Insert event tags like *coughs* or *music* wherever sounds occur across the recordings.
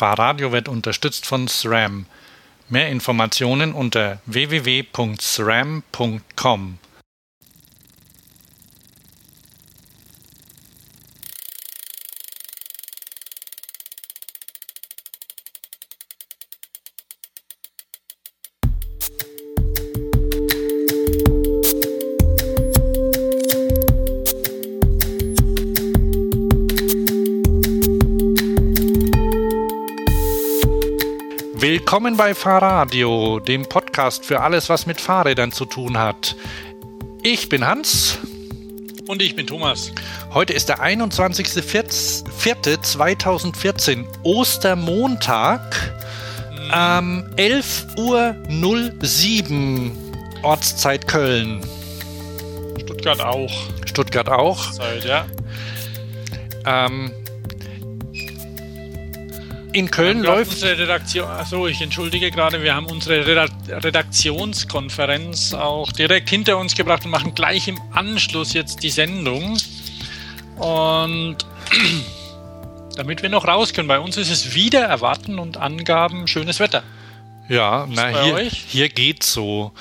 Fahrradio wird unterstützt von SRAM. Mehr Informationen unter www.sram.com. Willkommen bei Fahrradio, dem Podcast für alles, was mit Fahrrädern zu tun hat. Ich bin Hans. Und ich bin Thomas. Heute ist der 21.04.2014, Ostermontag, mhm. ähm, 11.07 Uhr, Ortszeit Köln. Stuttgart auch. Stuttgart auch. Zeit, ja. Ähm, in Köln läuft. Unsere Redaktion, achso, ich entschuldige gerade, wir haben unsere Redaktionskonferenz auch direkt hinter uns gebracht und machen gleich im Anschluss jetzt die Sendung. Und *clears throat* damit wir noch raus können, bei uns ist es wieder Erwarten und Angaben schönes Wetter. Ja, na, hier, hier geht's so.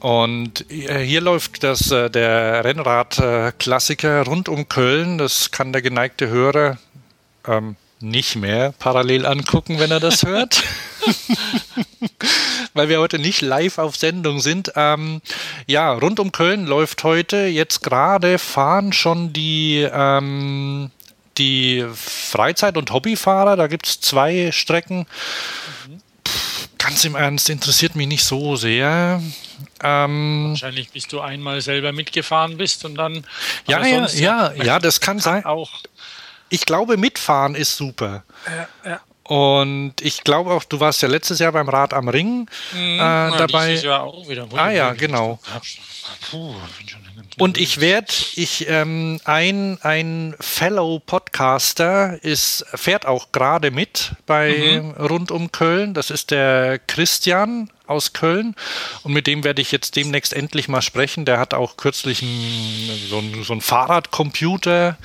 Und hier läuft das, äh, der Rennrad-Klassiker rund um Köln. Das kann der geneigte Hörer ähm, nicht mehr parallel angucken, wenn er das *laughs* hört. Weil wir heute nicht live auf Sendung sind. Ähm, ja, rund um Köln läuft heute. Jetzt gerade fahren schon die, ähm, die Freizeit- und Hobbyfahrer. Da gibt es zwei Strecken. Pff, ganz im Ernst, interessiert mich nicht so sehr. Ähm, Wahrscheinlich bis du einmal selber mitgefahren bist und dann. Ja, ja, ja, ja, das kann sein. Auch ich glaube, mitfahren ist super. Ja, ja. Und ich glaube auch, du warst ja letztes Jahr beim Rad am Ring mhm, äh, dabei. Dieses Jahr auch wieder. Ah ja, genau. Puh, und ich werde, ich, ähm, ein, ein Fellow Podcaster ist, fährt auch gerade mit bei mhm. rund um Köln. Das ist der Christian aus Köln. Und mit dem werde ich jetzt demnächst endlich mal sprechen. Der hat auch kürzlich ein, so, ein, so ein Fahrradcomputer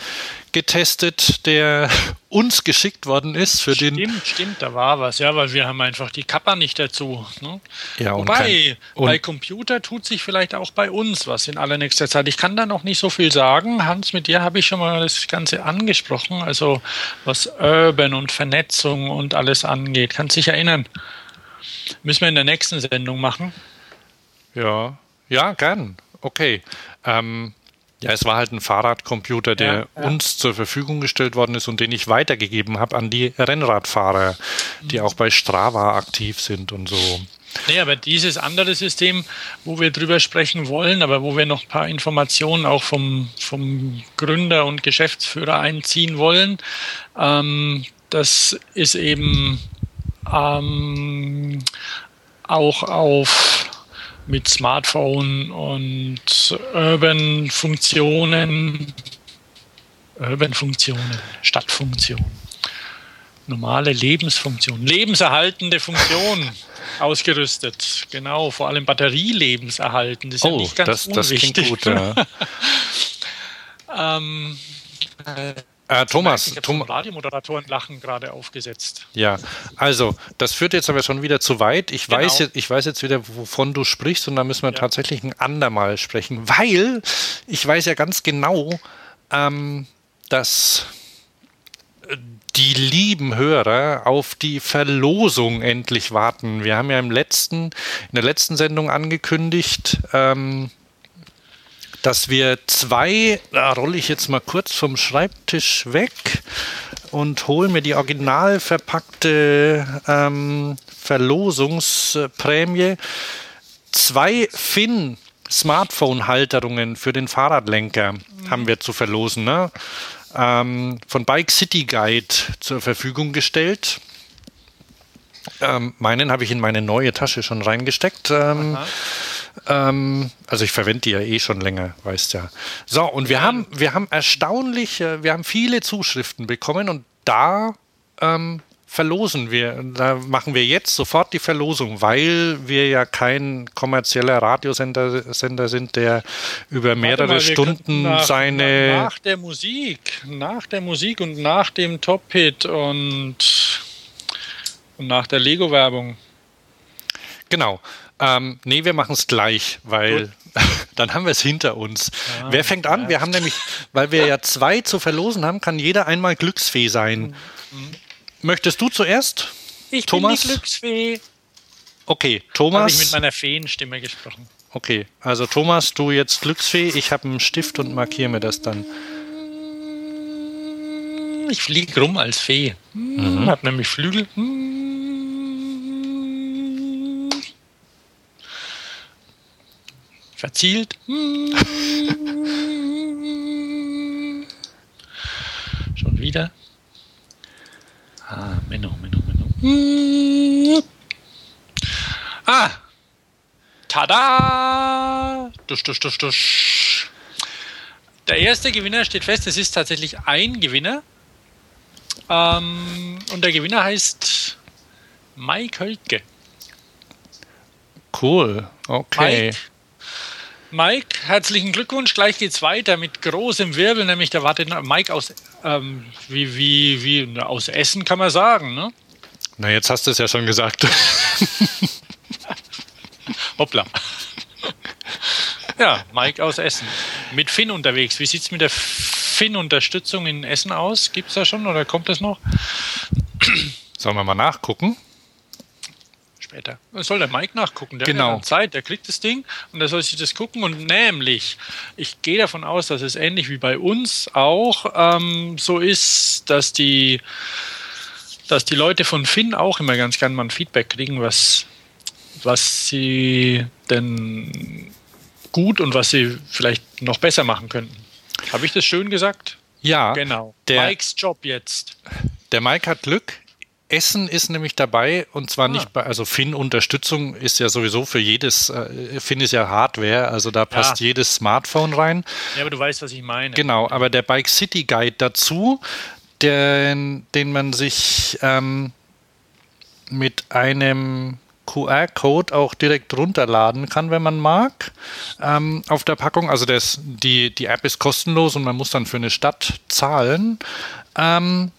getestet, der *laughs* uns geschickt worden ist für stimmt, den. Stimmt, stimmt, da war was, ja, weil wir haben einfach die Kappa nicht dazu. Ne? Ja, und Wobei, kein, bei Computer tut sich vielleicht auch bei uns was in allernächster Zeit. Ich kann da noch nicht so viel sagen. Hans, mit dir habe ich schon mal das Ganze angesprochen, also was Urban und Vernetzung und alles angeht. Kannst dich erinnern? Müssen wir in der nächsten Sendung machen? Ja, ja, gern. Okay. Ähm, ja, es war halt ein Fahrradcomputer, der ja, ja. uns zur Verfügung gestellt worden ist und den ich weitergegeben habe an die Rennradfahrer, die mhm. auch bei Strava aktiv sind und so. Nee, aber dieses andere System, wo wir drüber sprechen wollen, aber wo wir noch ein paar Informationen auch vom, vom Gründer und Geschäftsführer einziehen wollen, ähm, das ist eben ähm, auch auf mit Smartphone und Urban-Funktionen, Urban-Funktionen, Stadtfunktionen, normale Lebensfunktionen, lebenserhaltende Funktionen *laughs* ausgerüstet. Genau, vor allem Batterielebenserhalten. Das ist oh, ja nicht ganz das, unwichtig. Das klingt gut, ja. *laughs* ähm, äh, Thomas, ich Tom Radiomoderatoren lachen gerade aufgesetzt. Ja, also das führt jetzt aber schon wieder zu weit. Ich genau. weiß jetzt, ich weiß jetzt wieder, wovon du sprichst, und da müssen wir ja. tatsächlich ein andermal sprechen, weil ich weiß ja ganz genau, ähm, dass die lieben Hörer auf die Verlosung endlich warten. Wir haben ja im letzten, in der letzten Sendung angekündigt, ähm, dass wir zwei, da rolle ich jetzt mal kurz vom Schreibtisch weg und hole mir die original verpackte ähm, Verlosungsprämie. Zwei Finn Smartphone-Halterungen für den Fahrradlenker mhm. haben wir zu verlosen. Ne? Ähm, von Bike City Guide zur Verfügung gestellt. Ähm, meinen habe ich in meine neue Tasche schon reingesteckt. Ähm, ähm, also ich verwende die ja eh schon länger, weißt ja. So, und wir haben, wir haben erstaunlich, wir haben viele Zuschriften bekommen und da ähm, verlosen wir, da machen wir jetzt sofort die Verlosung, weil wir ja kein kommerzieller Radiosender Sender sind, der über mehrere mal, Stunden nach, seine. Nach der Musik, nach der Musik und nach dem Top-Hit und Und nach der Lego-Werbung. Genau. Ähm, nee, wir machen es gleich, weil *laughs* dann haben wir es hinter uns. Ah, Wer fängt an? Ja. Wir haben nämlich, weil wir ja zwei zu verlosen haben, kann jeder einmal Glücksfee sein. Mhm. Möchtest du zuerst? Ich Thomas? bin die Glücksfee. Okay, Thomas. Habe ich mit meiner Feenstimme gesprochen. Okay, also Thomas, du jetzt Glücksfee, ich habe einen Stift und markiere mir das dann. Ich fliege rum als Fee. Mhm. Hab nämlich Flügel. Verzielt. *laughs* Schon wieder. Ah, Menno, Menno, Menno. Ah! Tada! Dusch, dusch, dusch, dusch. Der erste Gewinner steht fest. Es ist tatsächlich ein Gewinner. Ähm, und der Gewinner heißt Mike Hölke. Cool, okay. Mike, Mike, herzlichen Glückwunsch. Gleich geht's weiter mit großem Wirbel, nämlich da wartet Mike aus, ähm, wie, wie, wie, aus Essen kann man sagen, ne? Na, jetzt hast du es ja schon gesagt. *laughs* Hoppla. ja, Mike aus Essen. Mit Finn unterwegs. Wie sieht's mit der Finn-Unterstützung in Essen aus? Gibt es da schon oder kommt das noch? Sollen wir mal nachgucken? Später. Soll der Mike nachgucken? Der genau. hat Zeit, der kriegt das Ding und der soll sich das gucken. Und nämlich, ich gehe davon aus, dass es ähnlich wie bei uns auch ähm, so ist, dass die, dass die Leute von Finn auch immer ganz gern mal ein Feedback kriegen, was, was sie denn gut und was sie vielleicht noch besser machen könnten. Habe ich das schön gesagt? Ja. Genau. Der, Mikes Job jetzt. Der Mike hat Glück. Essen ist nämlich dabei und zwar ah. nicht bei, also Finn-Unterstützung ist ja sowieso für jedes, äh, Finn ist ja Hardware, also da passt ja. jedes Smartphone rein. Ja, aber du weißt, was ich meine. Genau, aber der Bike City Guide dazu, den, den man sich ähm, mit einem QR-Code auch direkt runterladen kann, wenn man mag, ähm, auf der Packung. Also das, die, die App ist kostenlos und man muss dann für eine Stadt zahlen. Ähm,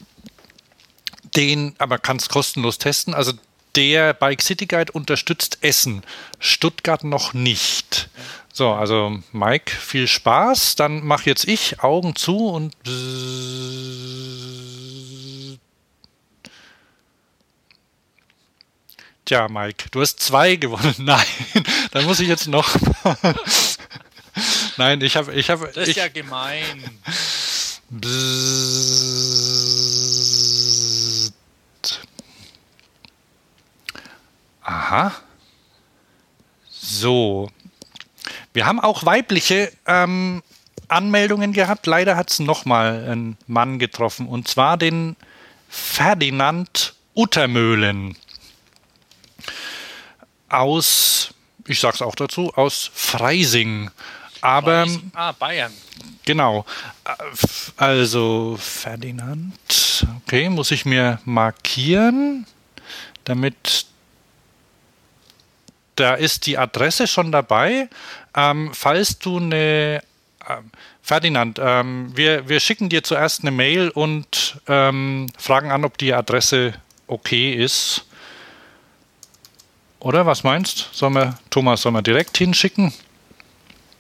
den, aber kann es kostenlos testen. Also der Bike City Guide unterstützt Essen, Stuttgart noch nicht. So, also Mike, viel Spaß. Dann mache jetzt ich Augen zu und Tja, Mike, du hast zwei gewonnen. *laughs* Nein, dann muss ich jetzt noch. *laughs* Nein, ich habe, ich habe. Das ist ich, ja gemein. Aha. So. Wir haben auch weibliche ähm, Anmeldungen gehabt. Leider hat es nochmal einen Mann getroffen. Und zwar den Ferdinand Uttermöhlen aus, ich sag's auch dazu, aus Freising. Aber. Freising. Ah, Bayern. Genau. Also Ferdinand. Okay, muss ich mir markieren, damit da ist die Adresse schon dabei. Ähm, falls du eine ähm, Ferdinand, ähm, wir, wir schicken dir zuerst eine Mail und ähm, fragen an, ob die Adresse okay ist. Oder was meinst? Sollen wir, Thomas, sollen wir direkt hinschicken?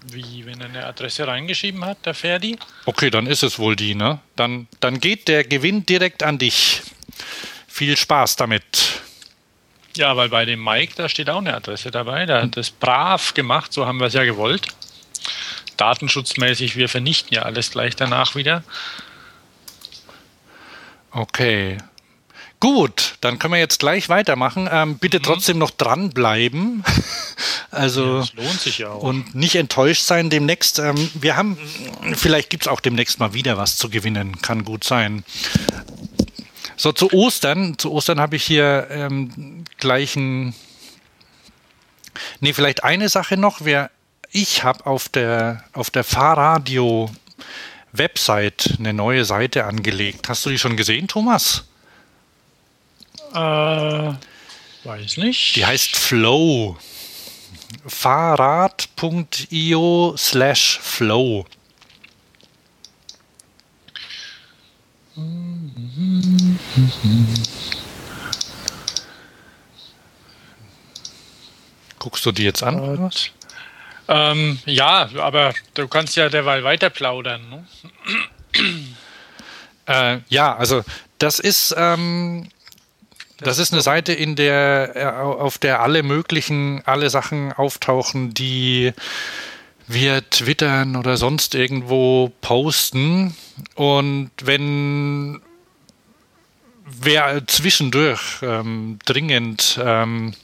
Wie, wenn er eine Adresse reingeschrieben hat, der Ferdi? Okay, dann ist es wohl die, ne? Dann, dann geht der Gewinn direkt an dich. Viel Spaß damit. Ja, weil bei dem Mike, da steht auch eine Adresse dabei. Der hat das brav gemacht, so haben wir es ja gewollt. Datenschutzmäßig, wir vernichten ja alles gleich danach wieder. Okay. Gut, dann können wir jetzt gleich weitermachen. Ähm, bitte mhm. trotzdem noch dranbleiben. *laughs* also ja, lohnt sich ja auch. Und nicht enttäuscht sein demnächst. Ähm, wir haben, vielleicht gibt es auch demnächst mal wieder was zu gewinnen. Kann gut sein. So, zu Ostern. Zu Ostern habe ich hier ähm, gleich ein. Nee, vielleicht eine Sache noch. Wer, ich habe auf der, auf der Fahrradio Website eine neue Seite angelegt. Hast du die schon gesehen, Thomas? Äh, weiß nicht. Die heißt Flow. Fahrrad.io slash Flow. Guckst du die jetzt an? Oder was? Ähm, ja, aber du kannst ja derweil weiter plaudern. Ne? Äh, ja, also das ist, ähm, das ist eine Seite, in der, äh, auf der alle möglichen, alle Sachen auftauchen, die wir twittern oder sonst irgendwo posten. Und wenn wer zwischendurch ähm, dringend ähm,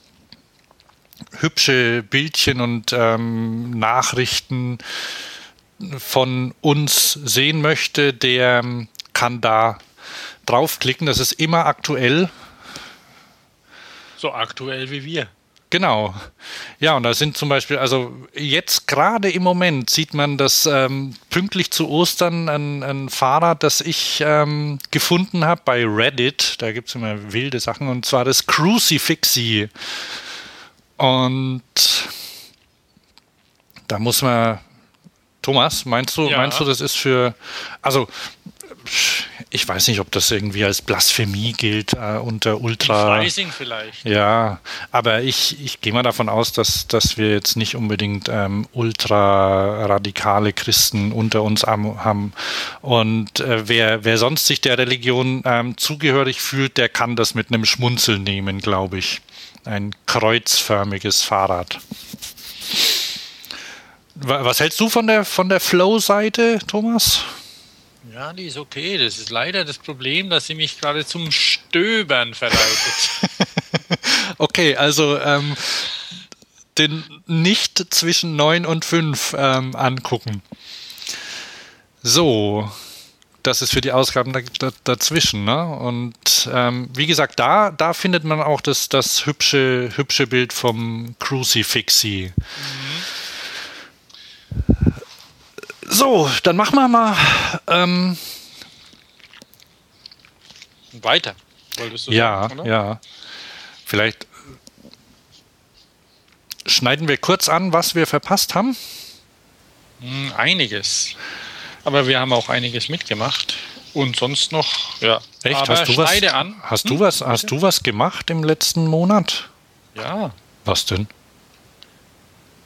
hübsche Bildchen und ähm, Nachrichten von uns sehen möchte, der kann da draufklicken. Das ist immer aktuell. So aktuell wie wir. Genau. Ja, und da sind zum Beispiel, also jetzt gerade im Moment sieht man, dass ähm, pünktlich zu Ostern ein, ein Fahrrad, das ich ähm, gefunden habe bei Reddit, da gibt es immer wilde Sachen, und zwar das Crucifixi. Und da muss man, Thomas, meinst du, ja. meinst du, das ist für, also ich weiß nicht, ob das irgendwie als Blasphemie gilt äh, unter Ultra. Freising vielleicht. Ja, aber ich, ich gehe mal davon aus, dass, dass wir jetzt nicht unbedingt ähm, ultra radikale Christen unter uns haben. Und äh, wer, wer sonst sich der Religion ähm, zugehörig fühlt, der kann das mit einem Schmunzeln nehmen, glaube ich. Ein kreuzförmiges Fahrrad. Was hältst du von der, von der Flow-Seite, Thomas? Ja, die ist okay. Das ist leider das Problem, dass sie mich gerade zum Stöbern verleitet. *laughs* okay, also ähm, den nicht zwischen 9 und 5 ähm, angucken. So, das ist für die Ausgaben dazwischen. Ne? Und ähm, wie gesagt, da, da findet man auch das, das hübsche, hübsche Bild vom Crucifixi. Mhm. So, dann machen wir mal ähm, weiter. Wolltest du ja, sagen, ja. Vielleicht schneiden wir kurz an, was wir verpasst haben. Hm, einiges. Aber wir haben auch einiges mitgemacht. Und sonst noch, ja. Echt? Aber hast du was, an. Hast, hm? du was, hast du was gemacht im letzten Monat? Ja. Was denn?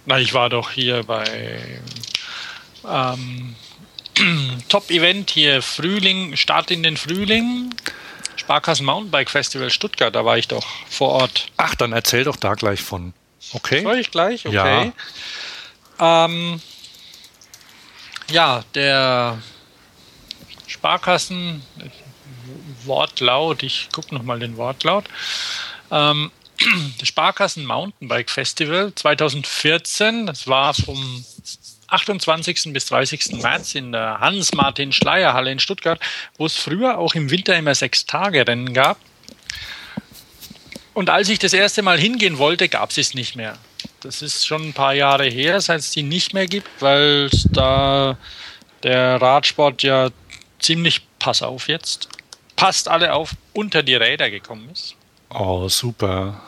Na, ich war doch hier bei ähm, *clears throat* Top-Event hier Frühling, Start in den Frühling. Sparkassen Mountainbike Festival Stuttgart, da war ich doch vor Ort. Ach, dann erzähl doch da gleich von. Okay. Soll ich gleich? Okay. Ja, ähm, ja der Sparkassen Wortlaut, ich gucke nochmal den Wortlaut. Ähm, *clears throat* Sparkassen Mountainbike Festival 2014, das war vom 28. bis 30. März in der Hans-Martin-Schleier-Halle in Stuttgart, wo es früher auch im Winter immer sechs Tage Rennen gab. Und als ich das erste Mal hingehen wollte, gab es es nicht mehr. Das ist schon ein paar Jahre her, seit es die nicht mehr gibt, weil da der Radsport ja ziemlich, pass auf jetzt, passt alle auf, unter die Räder gekommen ist. Oh, super.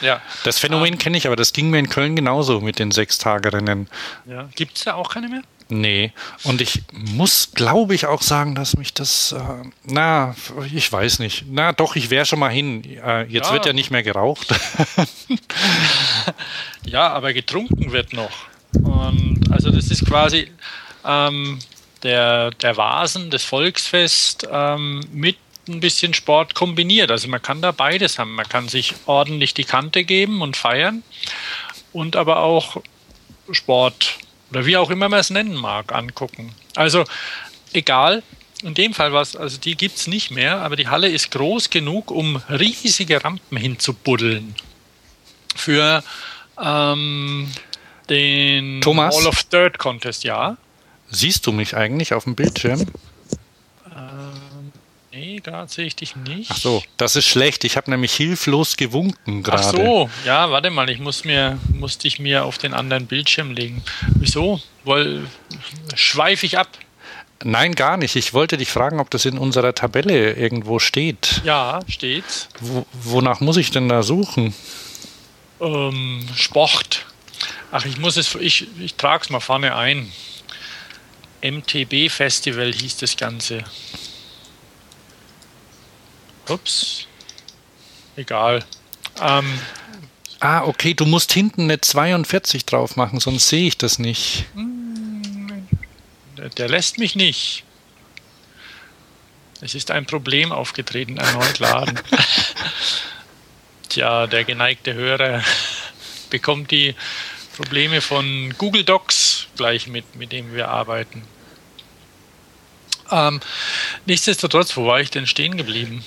Ja. Das Phänomen ähm, kenne ich, aber das ging mir in Köln genauso mit den Sechstagerinnen. Ja. Gibt es da auch keine mehr? Nee. Und ich muss, glaube ich, auch sagen, dass mich das, äh, na, ich weiß nicht. Na, doch, ich wäre schon mal hin. Äh, jetzt ja. wird ja nicht mehr geraucht. *laughs* ja, aber getrunken wird noch. Und also das ist quasi ähm, der, der Vasen, das Volksfest ähm, mit ein bisschen Sport kombiniert. Also man kann da beides haben. Man kann sich ordentlich die Kante geben und feiern und aber auch Sport oder wie auch immer man es nennen mag, angucken. Also egal, in dem Fall was, also die gibt es nicht mehr, aber die Halle ist groß genug, um riesige Rampen hinzubuddeln. Für ähm, den Thomas? Hall of Dirt Contest, ja. Siehst du mich eigentlich auf dem Bildschirm? Nee, gerade sehe ich dich nicht. Ach so, das ist schlecht. Ich habe nämlich hilflos gewunken gerade. Ach so, ja, warte mal, ich muss mir, musste ich mir auf den anderen Bildschirm legen. Wieso? Weil schweife ich ab. Nein, gar nicht. Ich wollte dich fragen, ob das in unserer Tabelle irgendwo steht. Ja, steht. Wo, wonach muss ich denn da suchen? Ähm, Sport. Ach, ich muss es, ich, ich trage es mal vorne ein. MTB Festival hieß das Ganze. Ups. Egal. Ähm, Ah, okay, du musst hinten eine 42 drauf machen, sonst sehe ich das nicht. Der, der lässt mich nicht. Es ist ein Problem aufgetreten, erneut laden. *laughs* Tja, der geneigte Hörer bekommt die Probleme von Google Docs gleich mit, mit dem wir arbeiten. Ähm, nichtsdestotrotz, wo war ich denn stehen geblieben?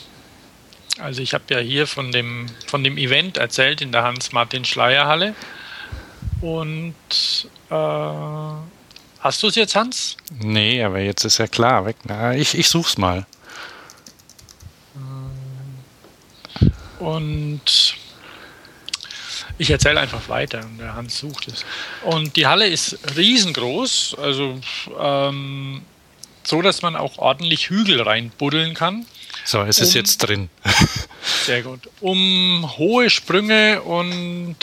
Also ich habe ja hier von dem, von dem Event erzählt in der Hans-Martin-Schleier-Halle. Und äh, hast du es jetzt, Hans? Nee, aber jetzt ist ja klar weg. Na, ich, ich such's mal. Und ich erzähle einfach weiter und der Hans sucht es. Und die Halle ist riesengroß, also ähm, so, dass man auch ordentlich Hügel reinbuddeln kann. So, es ist jetzt drin. *laughs* Sehr gut. Um hohe Sprünge und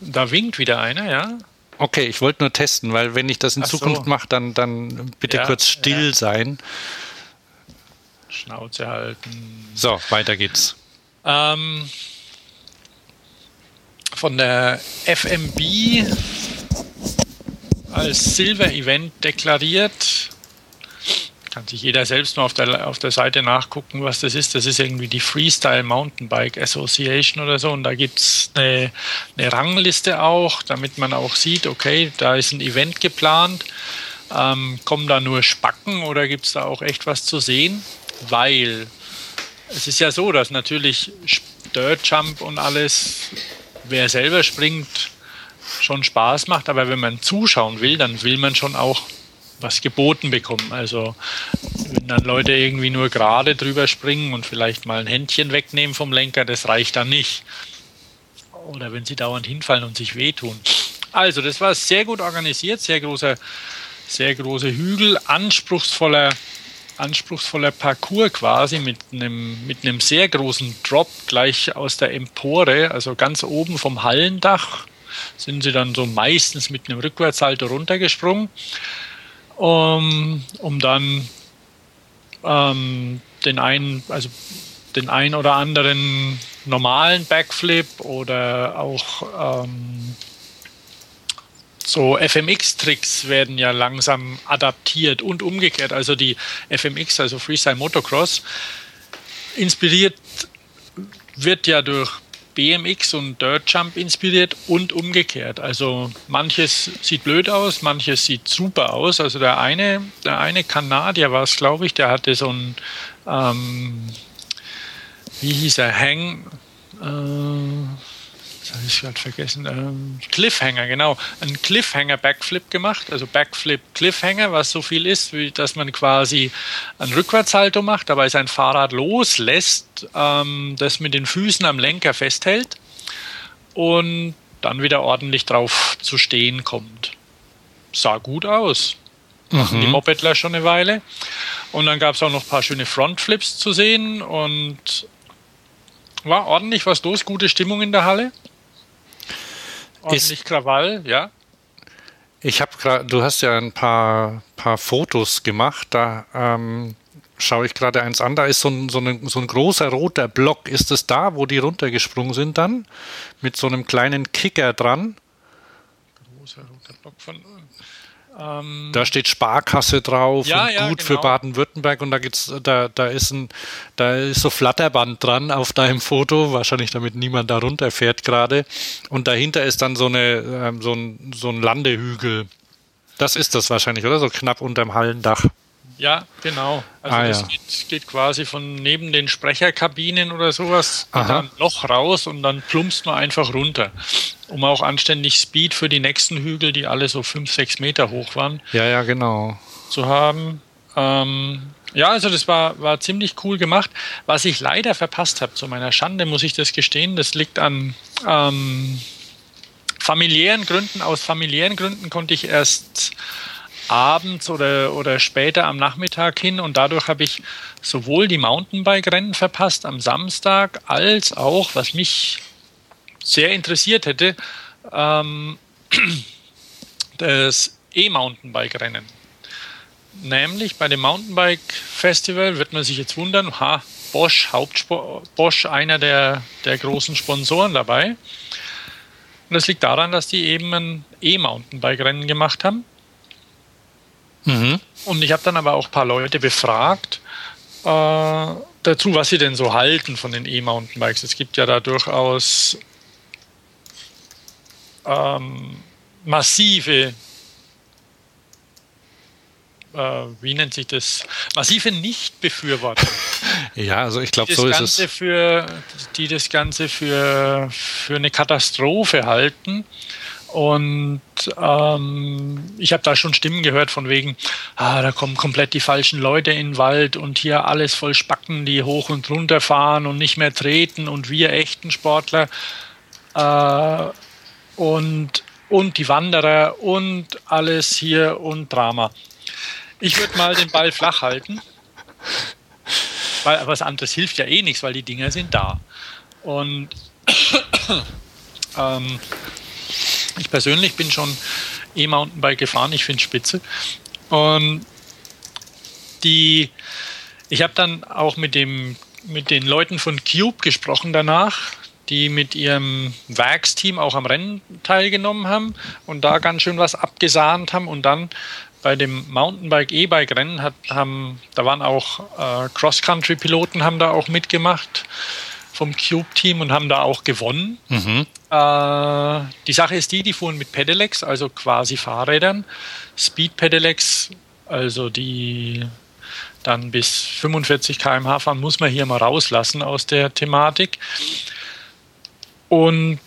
da winkt wieder einer, ja. Okay, ich wollte nur testen, weil wenn ich das in Ach Zukunft so. mache, dann, dann bitte ja, kurz still ja. sein. Schnauze halten. So, weiter geht's. Ähm, von der FMB als Silver-Event deklariert. Kann sich jeder selbst mal auf der, auf der Seite nachgucken, was das ist. Das ist irgendwie die Freestyle Mountainbike Association oder so. Und da gibt es eine, eine Rangliste auch, damit man auch sieht, okay, da ist ein Event geplant. Ähm, kommen da nur Spacken oder gibt es da auch echt was zu sehen? Weil es ist ja so, dass natürlich Dirt Jump und alles, wer selber springt, schon Spaß macht, aber wenn man zuschauen will, dann will man schon auch was geboten bekommen. Also wenn dann Leute irgendwie nur gerade drüber springen und vielleicht mal ein Händchen wegnehmen vom Lenker, das reicht dann nicht. Oder wenn sie dauernd hinfallen und sich wehtun. Also das war sehr gut organisiert, sehr großer, sehr große Hügel, anspruchsvoller anspruchsvoller Parcours quasi mit einem, mit einem sehr großen Drop gleich aus der Empore, also ganz oben vom Hallendach, sind sie dann so meistens mit einem Rückwärtssalto runtergesprungen, um, um dann ähm, den einen, also den ein oder anderen normalen Backflip oder auch ähm, so FMX-Tricks werden ja langsam adaptiert und umgekehrt. Also die FMX, also Freestyle Motocross, inspiriert wird ja durch BMX und Dirt Jump inspiriert und umgekehrt. Also manches sieht blöd aus, manches sieht super aus. Also der eine, der eine Kanadier war es, glaube ich, der hatte so ein, ähm, wie hieß er, Hang, äh, das habe ich gerade vergessen, ähm, Cliffhanger, genau, ein Cliffhanger-Backflip gemacht, also Backflip-Cliffhanger, was so viel ist, wie dass man quasi ein Rückwärtshalto macht, dabei sein Fahrrad loslässt, ähm, das mit den Füßen am Lenker festhält und dann wieder ordentlich drauf zu stehen kommt. Sah gut aus. Mhm. Die Mopedler schon eine Weile. Und dann gab es auch noch ein paar schöne Frontflips zu sehen und war ordentlich was los, gute Stimmung in der Halle ordentlich Krawall, ja. Ich habe gerade, du hast ja ein paar, paar Fotos gemacht, da ähm, schaue ich gerade eins an, da ist so ein, so, eine, so ein großer roter Block. Ist es da, wo die runtergesprungen sind dann? Mit so einem kleinen Kicker dran? Großer roter Block von ähm, da steht Sparkasse drauf ja, und ja, gut genau. für Baden-Württemberg und da gibt's, da, da ist ein, da ist so Flatterband dran auf deinem Foto, wahrscheinlich damit niemand da runterfährt gerade. Und dahinter ist dann so eine, ähm, so ein, so ein Landehügel. Das ist das wahrscheinlich, oder? So knapp unterm Hallendach. Ja, genau. Also ah, das ja. geht, geht, quasi von neben den Sprecherkabinen oder sowas ein Loch raus und dann plumpst man einfach runter, um auch anständig Speed für die nächsten Hügel, die alle so fünf, sechs Meter hoch waren. Ja, ja, genau. Zu haben. Ähm, ja, also das war, war ziemlich cool gemacht. Was ich leider verpasst habe, zu meiner Schande muss ich das gestehen, das liegt an ähm, familiären Gründen. Aus familiären Gründen konnte ich erst abends oder, oder später am Nachmittag hin und dadurch habe ich sowohl die Mountainbike-Rennen verpasst am Samstag als auch, was mich sehr interessiert hätte, ähm, *clears throat* das E-Mountainbike-Rennen. Nämlich bei dem Mountainbike Festival wird man sich jetzt wundern, ha, Bosch, Hauptspor Bosch einer der, der großen Sponsoren dabei. Und das liegt daran, dass die eben ein E-Mountainbike-Rennen gemacht haben. Mhm. Und ich habe dann aber auch ein paar Leute befragt äh, dazu, was sie denn so halten von den E-Mountainbikes. Es gibt ja da durchaus ähm, massive äh, wie nennt sich das, massive Nichtbefürworter. *laughs* ja, also ich glaube, so ist Ganze es. Für, die das Ganze für, für eine Katastrophe halten. Und ähm, ich habe da schon Stimmen gehört von wegen, ah, da kommen komplett die falschen Leute in den Wald und hier alles voll Spacken, die hoch und runter fahren und nicht mehr treten und wir echten Sportler äh, und, und die Wanderer und alles hier und Drama. Ich würde mal den Ball flach halten. Weil was anderes hilft ja eh nichts, weil die Dinger sind da. Und *clears throat* ähm, ich persönlich bin schon E-Mountainbike gefahren, ich finde spitze. Und die, ich habe dann auch mit, dem, mit den Leuten von Cube gesprochen danach, die mit ihrem Werksteam auch am Rennen teilgenommen haben und da ganz schön was abgesahnt haben und dann bei dem Mountainbike E-Bike Rennen da waren auch äh, Cross Country Piloten haben da auch mitgemacht vom Cube Team und haben da auch gewonnen. Mhm. Äh, die Sache ist die, die fuhren mit Pedelecs, also quasi Fahrrädern, Speed Pedelecs, also die dann bis 45 km/h fahren, muss man hier mal rauslassen aus der Thematik. Und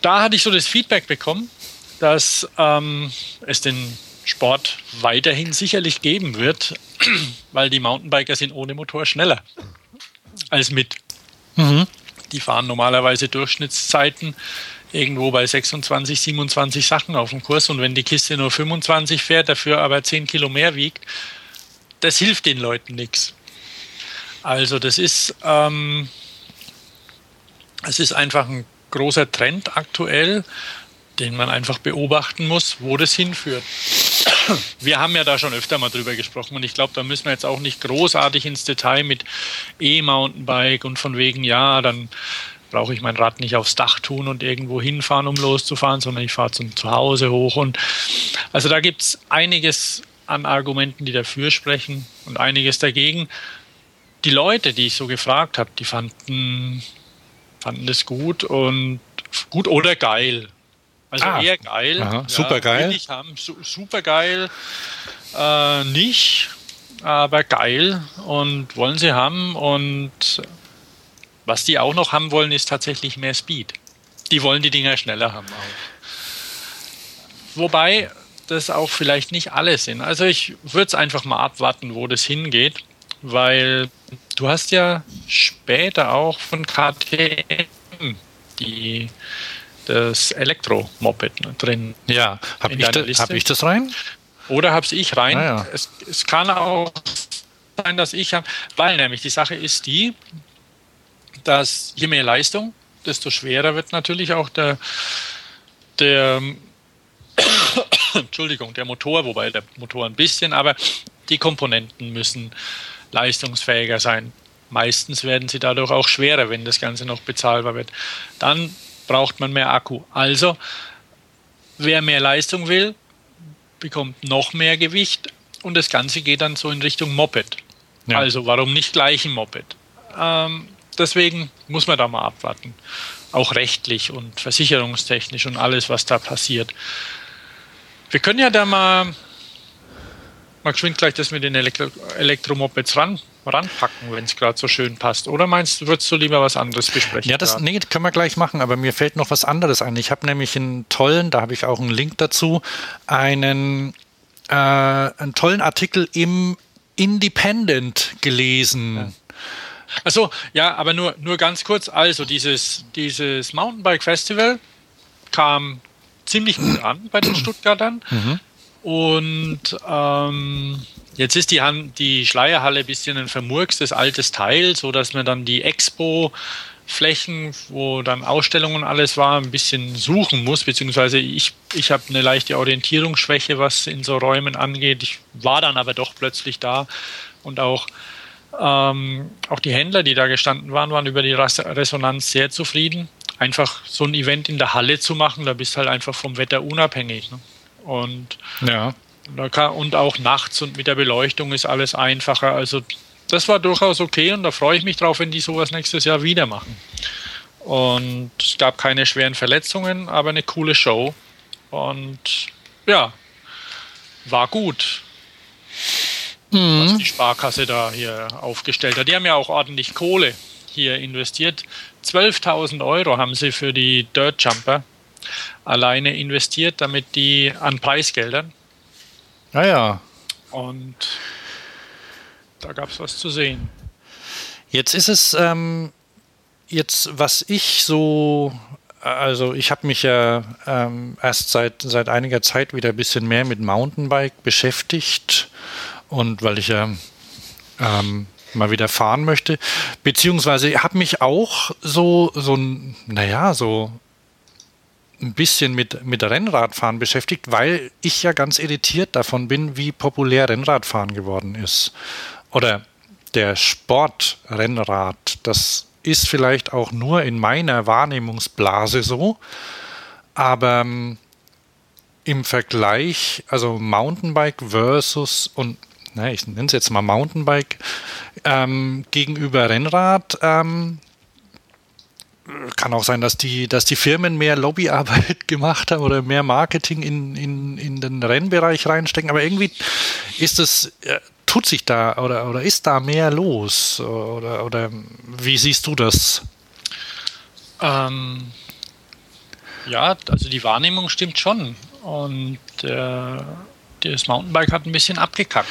da hatte ich so das Feedback bekommen, dass ähm, es den Sport weiterhin sicherlich geben wird, *clears throat* weil die Mountainbiker sind ohne Motor schneller als mit. Mhm. Die fahren normalerweise Durchschnittszeiten irgendwo bei 26, 27 Sachen auf dem Kurs und wenn die Kiste nur 25 fährt, dafür aber 10 Kilo mehr wiegt, das hilft den Leuten nichts. Also das ist, ähm, es ist einfach ein großer Trend aktuell, den man einfach beobachten muss, wo das hinführt. Wir haben ja da schon öfter mal drüber gesprochen und ich glaube, da müssen wir jetzt auch nicht großartig ins Detail mit E-Mountainbike und von wegen, ja, dann brauche ich mein Rad nicht aufs Dach tun und irgendwo hinfahren, um loszufahren, sondern ich fahre zum Zuhause hoch. Und also da gibt es einiges an Argumenten, die dafür sprechen und einiges dagegen. Die Leute, die ich so gefragt habe, die fanden, fanden das gut und gut oder geil. Also ah, eher geil. Aha, super geil. Ich haben. Su super geil äh, nicht, aber geil und wollen sie haben. Und was die auch noch haben wollen, ist tatsächlich mehr Speed. Die wollen die Dinger schneller haben auch. Wobei das auch vielleicht nicht alle sind. Also ich würde es einfach mal abwarten, wo das hingeht, weil du hast ja später auch von KTM die das Elektromoped drin. Ja, habe ich, da, hab ich das rein? Oder habe ich rein? Ah, ja. es, es kann auch sein, dass ich habe, weil nämlich die Sache ist die, dass je mehr Leistung, desto schwerer wird natürlich auch der, der *coughs* Entschuldigung, der Motor, wobei der Motor ein bisschen, aber die Komponenten müssen leistungsfähiger sein. Meistens werden sie dadurch auch schwerer, wenn das Ganze noch bezahlbar wird. Dann braucht man mehr Akku. Also, wer mehr Leistung will, bekommt noch mehr Gewicht und das Ganze geht dann so in Richtung Moped. Ja. Also, warum nicht gleich ein Moped? Ähm, deswegen muss man da mal abwarten. Auch rechtlich und versicherungstechnisch und alles, was da passiert. Wir können ja da mal, mal geschwind gleich das mit den Elektro Elektromopeds ran ranpacken, wenn es gerade so schön passt. Oder meinst du, würdest du lieber was anderes besprechen? Ja, das nee, können wir gleich machen, aber mir fällt noch was anderes ein. Ich habe nämlich einen tollen, da habe ich auch einen Link dazu, einen, äh, einen tollen Artikel im Independent gelesen. Ja. Achso, ja, aber nur, nur ganz kurz. Also, dieses, dieses Mountainbike Festival kam ziemlich gut an bei den *clears throat* Stuttgartern. Mhm. Und ähm, Jetzt ist die, die Schleierhalle ein bisschen ein vermurkstes altes Teil, so dass man dann die Expo Flächen, wo dann Ausstellungen und alles war, ein bisschen suchen muss, beziehungsweise ich, ich habe eine leichte Orientierungsschwäche, was in so Räumen angeht. Ich war dann aber doch plötzlich da und auch Ähm, auch die Händler, die da gestanden waren, waren über die Resonanz sehr zufrieden. Einfach so ein Event in der Halle zu machen, da bist halt einfach vom Wetter unabhängig. Ne? Und, ja. Kann, und auch nachts und mit der Beleuchtung ist alles einfacher. Also das war durchaus okay und da freue ich mich drauf, wenn die sowas nächstes Jahr wieder machen. Und es gab keine schweren Verletzungen, aber eine coole Show. Und ja, war gut mhm. was die Sparkasse da hier aufgestellt hat. Die haben ja auch ordentlich Kohle hier investiert. 12.000 Euro haben sie für die Dirt Jumper alleine investiert, damit die an Preisgeldern. Naja. Ah, Und da gab es was zu sehen. Jetzt ist es ähm, jetzt, was ich so, also ich habe mich ja ähm, erst seit, seit einiger Zeit wieder ein bisschen mehr mit Mountainbike beschäftigt und weil ich ja ähm, mal wieder fahren möchte. Beziehungsweise habe mich auch so, so, naja, so ein bisschen mit, mit Rennradfahren beschäftigt, weil ich ja ganz irritiert davon bin, wie populär Rennradfahren geworden ist. Oder der Sportrennrad, das ist vielleicht auch nur in meiner Wahrnehmungsblase so, aber ähm, im Vergleich, also Mountainbike versus und ne, ich nenne es jetzt mal Mountainbike, ähm, gegenüber Rennrad. Ähm, kann auch sein, dass die, dass die Firmen mehr Lobbyarbeit *laughs* gemacht haben oder mehr Marketing in, in, in den Rennbereich reinstecken, aber irgendwie ist es, äh, tut sich da oder, oder ist da mehr los? Oder, oder wie siehst du das? Ähm, ja, also die Wahrnehmung stimmt schon. Und äh, das Mountainbike hat ein bisschen abgekackt.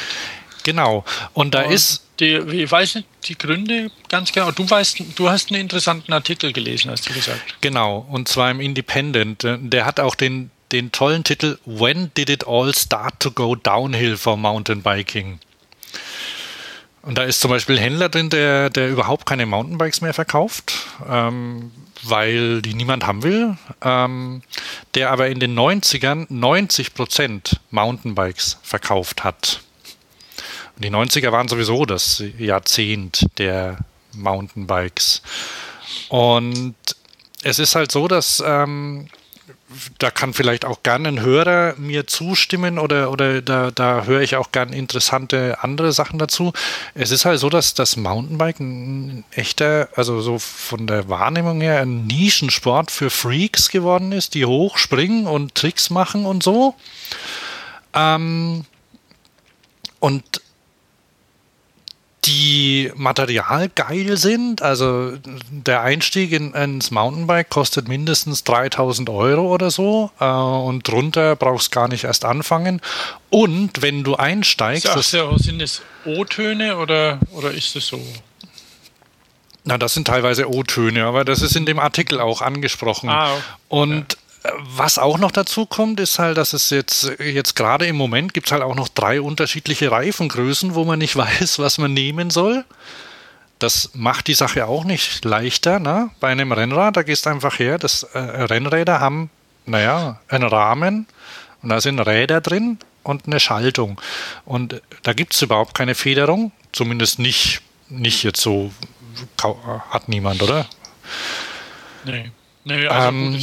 Genau. Und da und ist. Die, ich weiß nicht die Gründe ganz genau. Du weißt, du hast einen interessanten Artikel gelesen, hast du gesagt. Genau. Und zwar im Independent. Der hat auch den, den tollen Titel When Did It All Start to Go Downhill for Mountain Biking? Und da ist zum Beispiel ein Händler drin, der, der überhaupt keine Mountainbikes mehr verkauft, ähm, weil die niemand haben will, ähm, der aber in den 90ern 90 Mountainbikes verkauft hat. Und die 90er waren sowieso das Jahrzehnt der Mountainbikes. Und es ist halt so, dass ähm, da kann vielleicht auch gerne ein Hörer mir zustimmen oder, oder da, da höre ich auch gerne interessante andere Sachen dazu. Es ist halt so, dass das Mountainbike ein echter, also so von der Wahrnehmung her ein Nischensport für Freaks geworden ist, die hochspringen und Tricks machen und so. Ähm, und die materialgeil sind. Also der Einstieg in, ins Mountainbike kostet mindestens 3000 Euro oder so äh, und drunter brauchst gar nicht erst anfangen. Und wenn du einsteigst. Ach, so, sind es O-Töne oder, oder ist es so? Na, das sind teilweise O-Töne, aber das ist in dem Artikel auch angesprochen. Ah, okay. Und was auch noch dazu kommt, ist halt, dass es jetzt, jetzt gerade im Moment gibt es halt auch noch drei unterschiedliche Reifengrößen, wo man nicht *laughs* weiß, was man nehmen soll. Das macht die Sache auch nicht leichter. Ne? Bei einem Rennrad, da gehst du einfach her, das äh, Rennräder haben, naja, einen Rahmen und da sind Räder drin und eine Schaltung. Und da gibt es überhaupt keine Federung, zumindest nicht, nicht jetzt so, hat niemand, oder? Nee. Nee, also ähm, gut,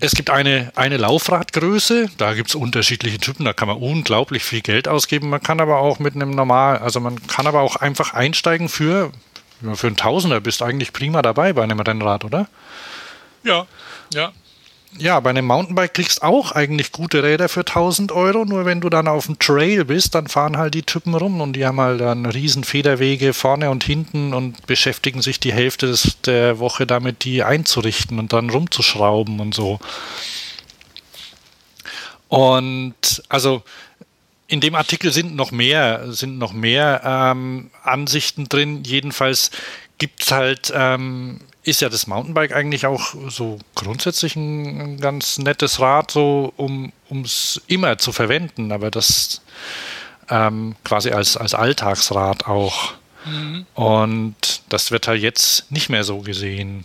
es gibt eine, eine Laufradgröße, da gibt es unterschiedliche Typen, da kann man unglaublich viel Geld ausgeben. Man kann aber auch mit einem normal, also man kann aber auch einfach einsteigen für, für einen Tausender bist eigentlich prima dabei bei einem Rennrad, oder? Ja, ja ja, bei einem Mountainbike kriegst auch eigentlich gute Räder für 1000 Euro, nur wenn du dann auf dem Trail bist, dann fahren halt die Typen rum und die haben halt dann riesen Federwege vorne und hinten und beschäftigen sich die Hälfte des, der Woche damit, die einzurichten und dann rumzuschrauben und so. Und also in dem Artikel sind noch mehr, sind noch mehr ähm, Ansichten drin. Jedenfalls gibt es halt ähm, ist ja das Mountainbike eigentlich auch so grundsätzlich ein ganz nettes Rad, so um es immer zu verwenden, aber das ähm, quasi als, als Alltagsrad auch. Mhm. Und das wird halt jetzt nicht mehr so gesehen.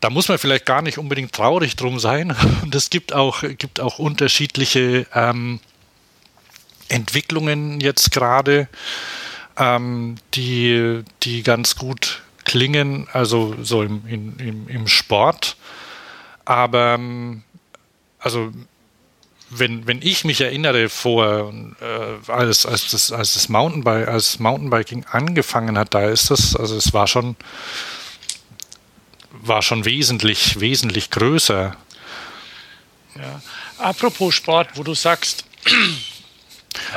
Da muss man vielleicht gar nicht unbedingt traurig drum sein. *laughs* Und es gibt auch, gibt auch unterschiedliche ähm, Entwicklungen jetzt gerade. ähm, die, die ganz gut klingen, also so im, im, im Sport. Aber ähm, also wenn, wenn ich mich erinnere vor, äh, als, als, das, als das Mountainbike, als Mountainbiking angefangen hat, da ist das, also es war schon, war schon wesentlich, wesentlich größer. Ja. Apropos Sport, wo du sagst,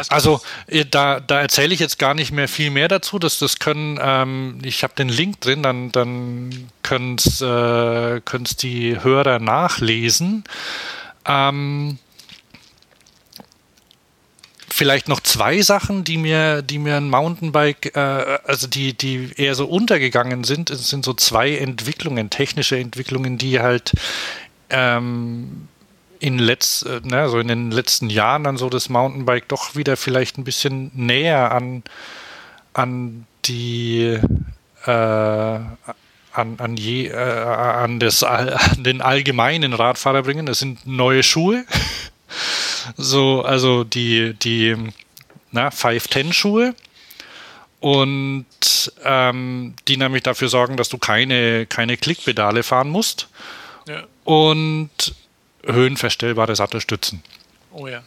also äh, da, da erzähle ich jetzt gar nicht mehr viel mehr dazu. Das, das können, ähm, ich habe den Link drin, dann, dann können es äh, die Hörer nachlesen. Ähm, vielleicht noch zwei Sachen, die mir, die mir ein Mountainbike, äh, also die, die eher so untergegangen sind. Es sind so zwei Entwicklungen, technische Entwicklungen, die halt ähm, in, letz, ne, so in den letzten Jahren dann so das Mountainbike doch wieder vielleicht ein bisschen näher an, an die äh, an, an, je, äh, an, das, *laughs* an den allgemeinen Radfahrer bringen. Das sind neue Schuhe. *laughs* so, also die, die na, 510 Schuhe. Und ähm, die nämlich dafür sorgen, dass du keine, keine Klickpedale fahren musst. Ja. Und höhenverstellbare Sattelstützen. Oh ja.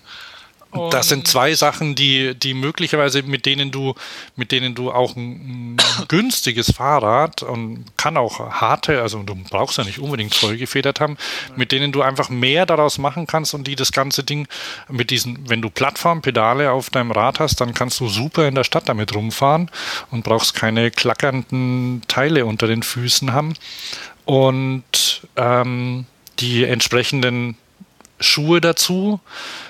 Und das sind zwei Sachen, die, die möglicherweise mit denen du, mit denen du auch ein, ein günstiges Fahrrad und kann auch harte, also du brauchst ja nicht unbedingt vollgefedert haben, mit denen du einfach mehr daraus machen kannst und die das ganze Ding mit diesen, wenn du Plattformpedale auf deinem Rad hast, dann kannst du super in der Stadt damit rumfahren und brauchst keine klackernden Teile unter den Füßen haben. Und ähm, die entsprechenden Schuhe dazu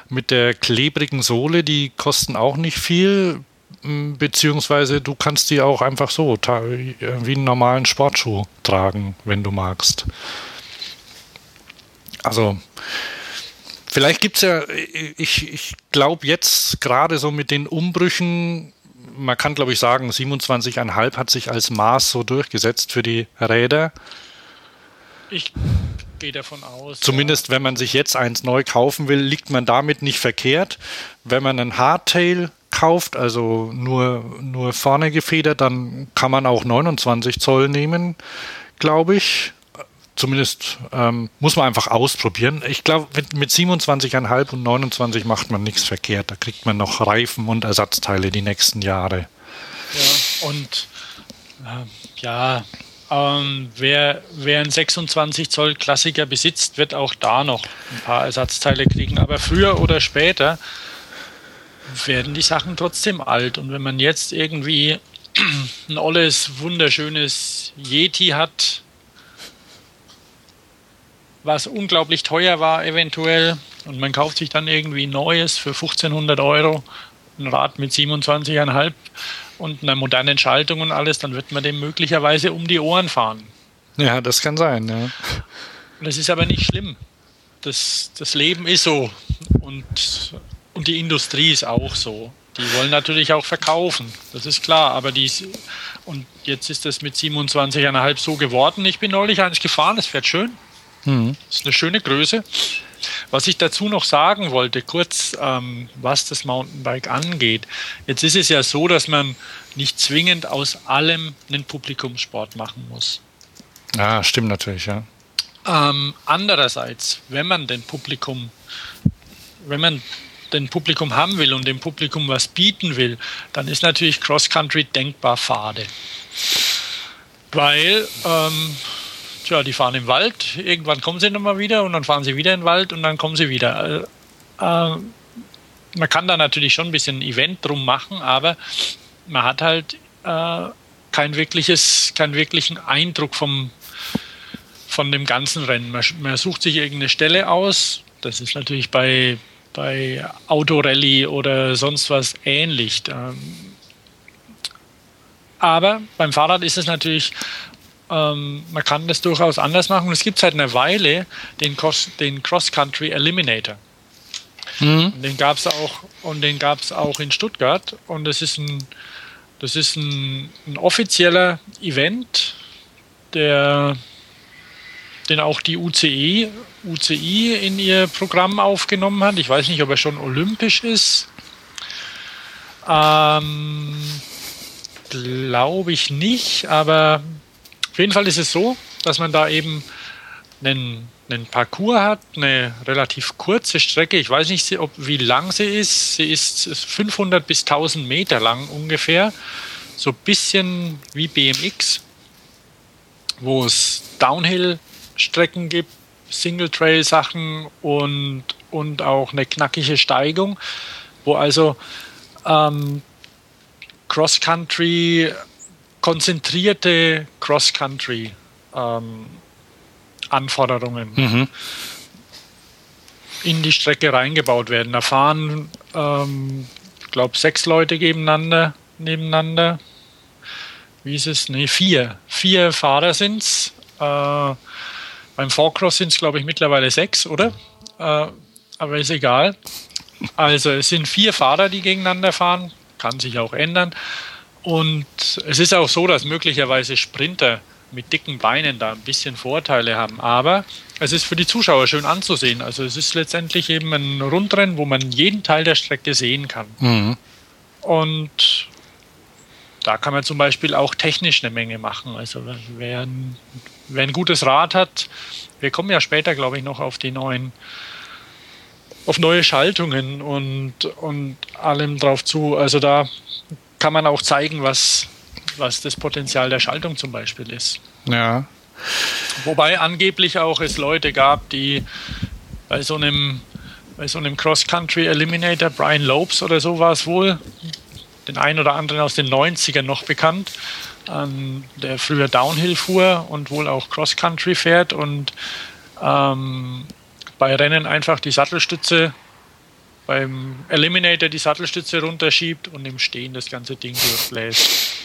mit der klebrigen Sohle, die kosten auch nicht viel, beziehungsweise du kannst die auch einfach so wie einen normalen Sportschuh tragen, wenn du magst. Also vielleicht gibt es ja, ich, ich glaube jetzt gerade so mit den Umbrüchen, man kann glaube ich sagen, 27,5 hat sich als Maß so durchgesetzt für die Räder. Ich gehe davon aus. Zumindest ja. wenn man sich jetzt eins neu kaufen will, liegt man damit nicht verkehrt. Wenn man ein Hardtail kauft, also nur, nur vorne gefedert, dann kann man auch 29 Zoll nehmen, glaube ich. Zumindest ähm, muss man einfach ausprobieren. Ich glaube, mit, mit 27,5 und 29 macht man nichts verkehrt. Da kriegt man noch Reifen und Ersatzteile die nächsten Jahre. Ja, und äh, ja, ähm, wer, wer einen 26 Zoll Klassiker besitzt, wird auch da noch ein paar Ersatzteile kriegen. Aber früher oder später werden die Sachen trotzdem alt. Und wenn man jetzt irgendwie *clears throat* ein olles, wunderschönes Yeti hat, was unglaublich teuer war eventuell, und man kauft sich dann irgendwie Neues für 1500 Euro, ein Rad mit 27,5 und einer modernen Schaltung und alles, dann wird man dem möglicherweise um die Ohren fahren. Ja, das kann sein, ja. Das ist aber nicht schlimm. Das, das Leben ist so und, und die Industrie ist auch so. Die wollen natürlich auch verkaufen, das ist klar, aber die und jetzt ist das mit 27,5 so geworden. Ich bin neulich eines gefahren, es fährt schön. Mhm. Das ist eine schöne Größe. Was ich dazu noch sagen wollte, kurz, ähm, was das Mountainbike angeht. Jetzt ist es ja so, dass man nicht zwingend aus allem einen Publikumssport machen muss. Ah, stimmt natürlich, ja. Ähm, andererseits, wenn man den Publikum, wenn man den Publikum haben will und dem Publikum was bieten will, dann ist natürlich Cross Country denkbar fade. Weil ähm, Tja, die fahren im Wald, irgendwann kommen sie nochmal wieder und dann fahren sie wieder in den Wald und dann kommen sie wieder. Äh, äh, man kann da natürlich schon ein bisschen Event drum machen, aber man hat halt äh, kein wirkliches, keinen wirklichen Eindruck vom, von dem ganzen Rennen. Man, man sucht sich irgendeine Stelle aus. Das ist natürlich bei, bei Autorallye oder sonst was ähnlich. Ähm, aber beim Fahrrad ist es natürlich ähm, man kann das durchaus anders machen. Und es gibt seit einer Weile den, Cross, den Cross Country Eliminator. Mhm. Den gab es auch und den gab es auch in Stuttgart. Und das ist ein, das ist ein, ein offizieller Event, der den auch die UCI, UCI in ihr Programm aufgenommen hat. Ich weiß nicht, ob er schon olympisch ist. Ähm, glaube ich nicht, aber auf jeden Fall ist es so, dass man da eben einen, einen Parcours hat, eine relativ kurze Strecke. Ich weiß nicht, ob, wie lang sie ist. Sie ist 500 bis 1000 Meter lang ungefähr. So ein bisschen wie BMX, wo es Downhill-Strecken gibt, Single-Trail-Sachen und, und auch eine knackige Steigung, wo also ähm, Cross-Country, konzentrierte Cross-Country ähm, Anforderungen mhm. in die Strecke reingebaut werden. Da fahren, ähm, ich glaube, sechs Leute nebeneinander, nebeneinander. Wie ist es? Ne, vier. Vier Fahrer sind es. Äh, beim Forecross sind es, glaube ich, mittlerweile sechs, oder? Äh, aber ist egal. Also es sind vier Fahrer, die gegeneinander fahren. Kann sich auch ändern. Und es ist auch so, dass möglicherweise Sprinter mit dicken Beinen da ein bisschen Vorteile haben. Aber es ist für die Zuschauer schön anzusehen. Also es ist letztendlich eben ein Rundrennen, wo man jeden Teil der Strecke sehen kann. Mhm. Und da kann man zum Beispiel auch technisch eine Menge machen. Also wer ein, wer ein gutes Rad hat, wir kommen ja später, glaube ich, noch auf die neuen, auf neue Schaltungen und, und allem drauf zu. Also da kann man auch zeigen, was, was das Potenzial der Schaltung zum Beispiel ist. Ja. Wobei angeblich auch es Leute gab, die bei so einem, bei so einem Cross-Country Eliminator, Brian Lopes oder so war es wohl, den einen oder anderen aus den 90ern noch bekannt, ähm, der früher Downhill fuhr und wohl auch Cross-Country fährt und ähm, bei Rennen einfach die Sattelstütze beim Eliminator die Sattelstütze runterschiebt und im Stehen das ganze Ding durchbläst.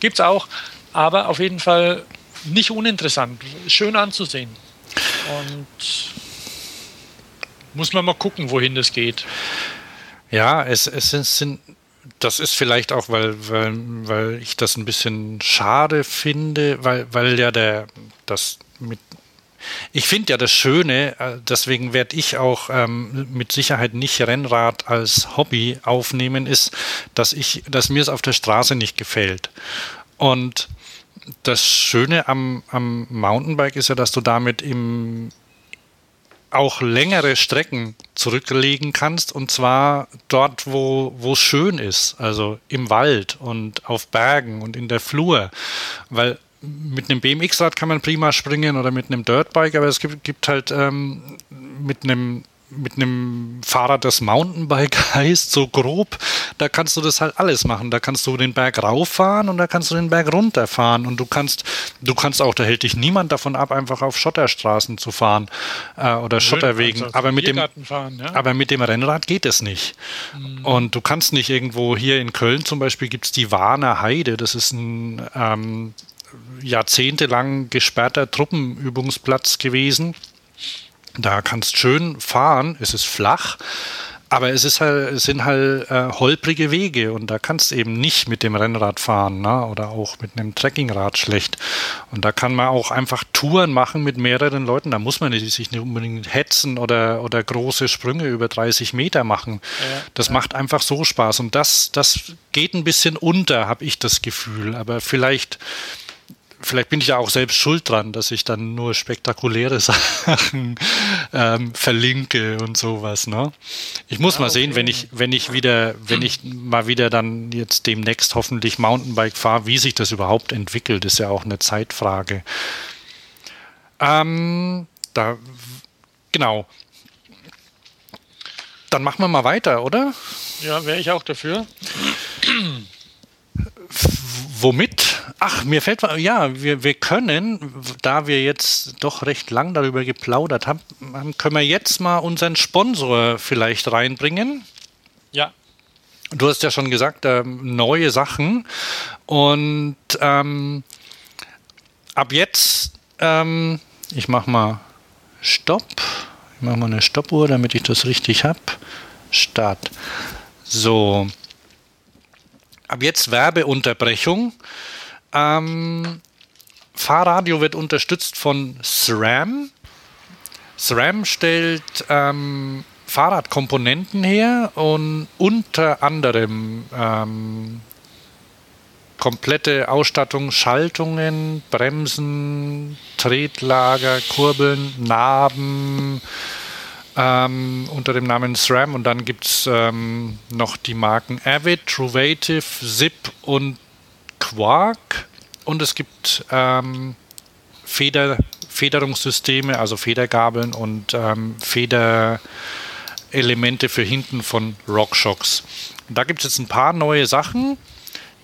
Gibt's auch, aber auf jeden Fall nicht uninteressant, schön anzusehen. Und muss man mal gucken, wohin das geht. Ja, es, es sind, sind das ist vielleicht auch, weil, weil, weil ich das ein bisschen schade finde, weil, weil ja der, das mit, ich finde ja das Schöne, äh, deswegen werde ich auch ähm, mit Sicherheit nicht Rennrad als Hobby aufnehmen, ist, dass ich, dass mir es auf der Straße nicht gefällt. Und das Schöne am, am Mountainbike ist ja, dass du damit im auch längere Strecken zurücklegen kannst und zwar dort, wo es schön ist, also im Wald und auf Bergen und in der Flur, weil mit einem BMX-Rad kann man prima springen oder mit einem Dirtbike, aber es gibt, gibt halt ähm, mit einem mit einem Fahrrad, das Mountainbike *laughs* heißt, so grob, da kannst du das halt alles machen. Da kannst du den Berg rauffahren und da kannst du den Berg runterfahren und du kannst, du kannst auch, da hält dich niemand davon ab, einfach auf Schotterstraßen zu fahren äh, oder Schön, Schotterwegen. Also aber mit dem, fahren, ja? aber mit dem Rennrad geht es nicht. Mhm. Und du kannst nicht irgendwo hier in Köln zum Beispiel gibt es die Warner Heide. Das ist ein ähm, jahrzehntelang gesperrter Truppenübungsplatz gewesen da kannst schön fahren, es ist flach, aber es, ist halt, es sind halt äh, holprige Wege und da kannst du eben nicht mit dem Rennrad fahren ne? oder auch mit einem Trekkingrad schlecht. Und da kann man auch einfach Touren machen mit mehreren Leuten. Da muss man sich nicht unbedingt hetzen oder, oder große Sprünge über 30 Meter machen. Ja, das ja. macht einfach so Spaß und das, das geht ein bisschen unter, habe ich das Gefühl. Aber vielleicht vielleicht bin ich ja auch selbst schuld dran, dass ich dann nur spektakuläre *laughs* Sachen ähm, verlinke und sowas. Ne? Ich muss ja, mal sehen, wenn ich, wenn ich wieder, wenn ich mal wieder dann jetzt demnächst hoffentlich Mountainbike fahre, wie sich das überhaupt entwickelt, ist ja auch eine Zeitfrage. Ähm, da, genau. Dann machen wir mal weiter, oder? Ja, wäre ich auch dafür. Ach, mir fällt ja, wir, wir können, da wir jetzt doch recht lang darüber geplaudert haben, können wir jetzt mal unseren Sponsor vielleicht reinbringen. Ja. Du hast ja schon gesagt, äh, neue Sachen. Und ähm, ab jetzt, ähm, ich mache mal Stopp. Ich mache mal eine Stoppuhr, damit ich das richtig habe. Start. So ab jetzt Werbeunterbrechung. Ähm, Fahrradio wird unterstützt von SRAM. SRAM stellt ähm, Fahrradkomponenten her und unter anderem ähm, komplette Ausstattung, Schaltungen, Bremsen, Tretlager, Kurbeln, Narben ähm, unter dem Namen SRAM und dann gibt es ähm, noch die Marken Avid, Truvative, Zip und Quark und es gibt ähm, Feder, Federungssysteme, also Federgabeln und ähm, Federelemente für hinten von RockShox. Da gibt es jetzt ein paar neue Sachen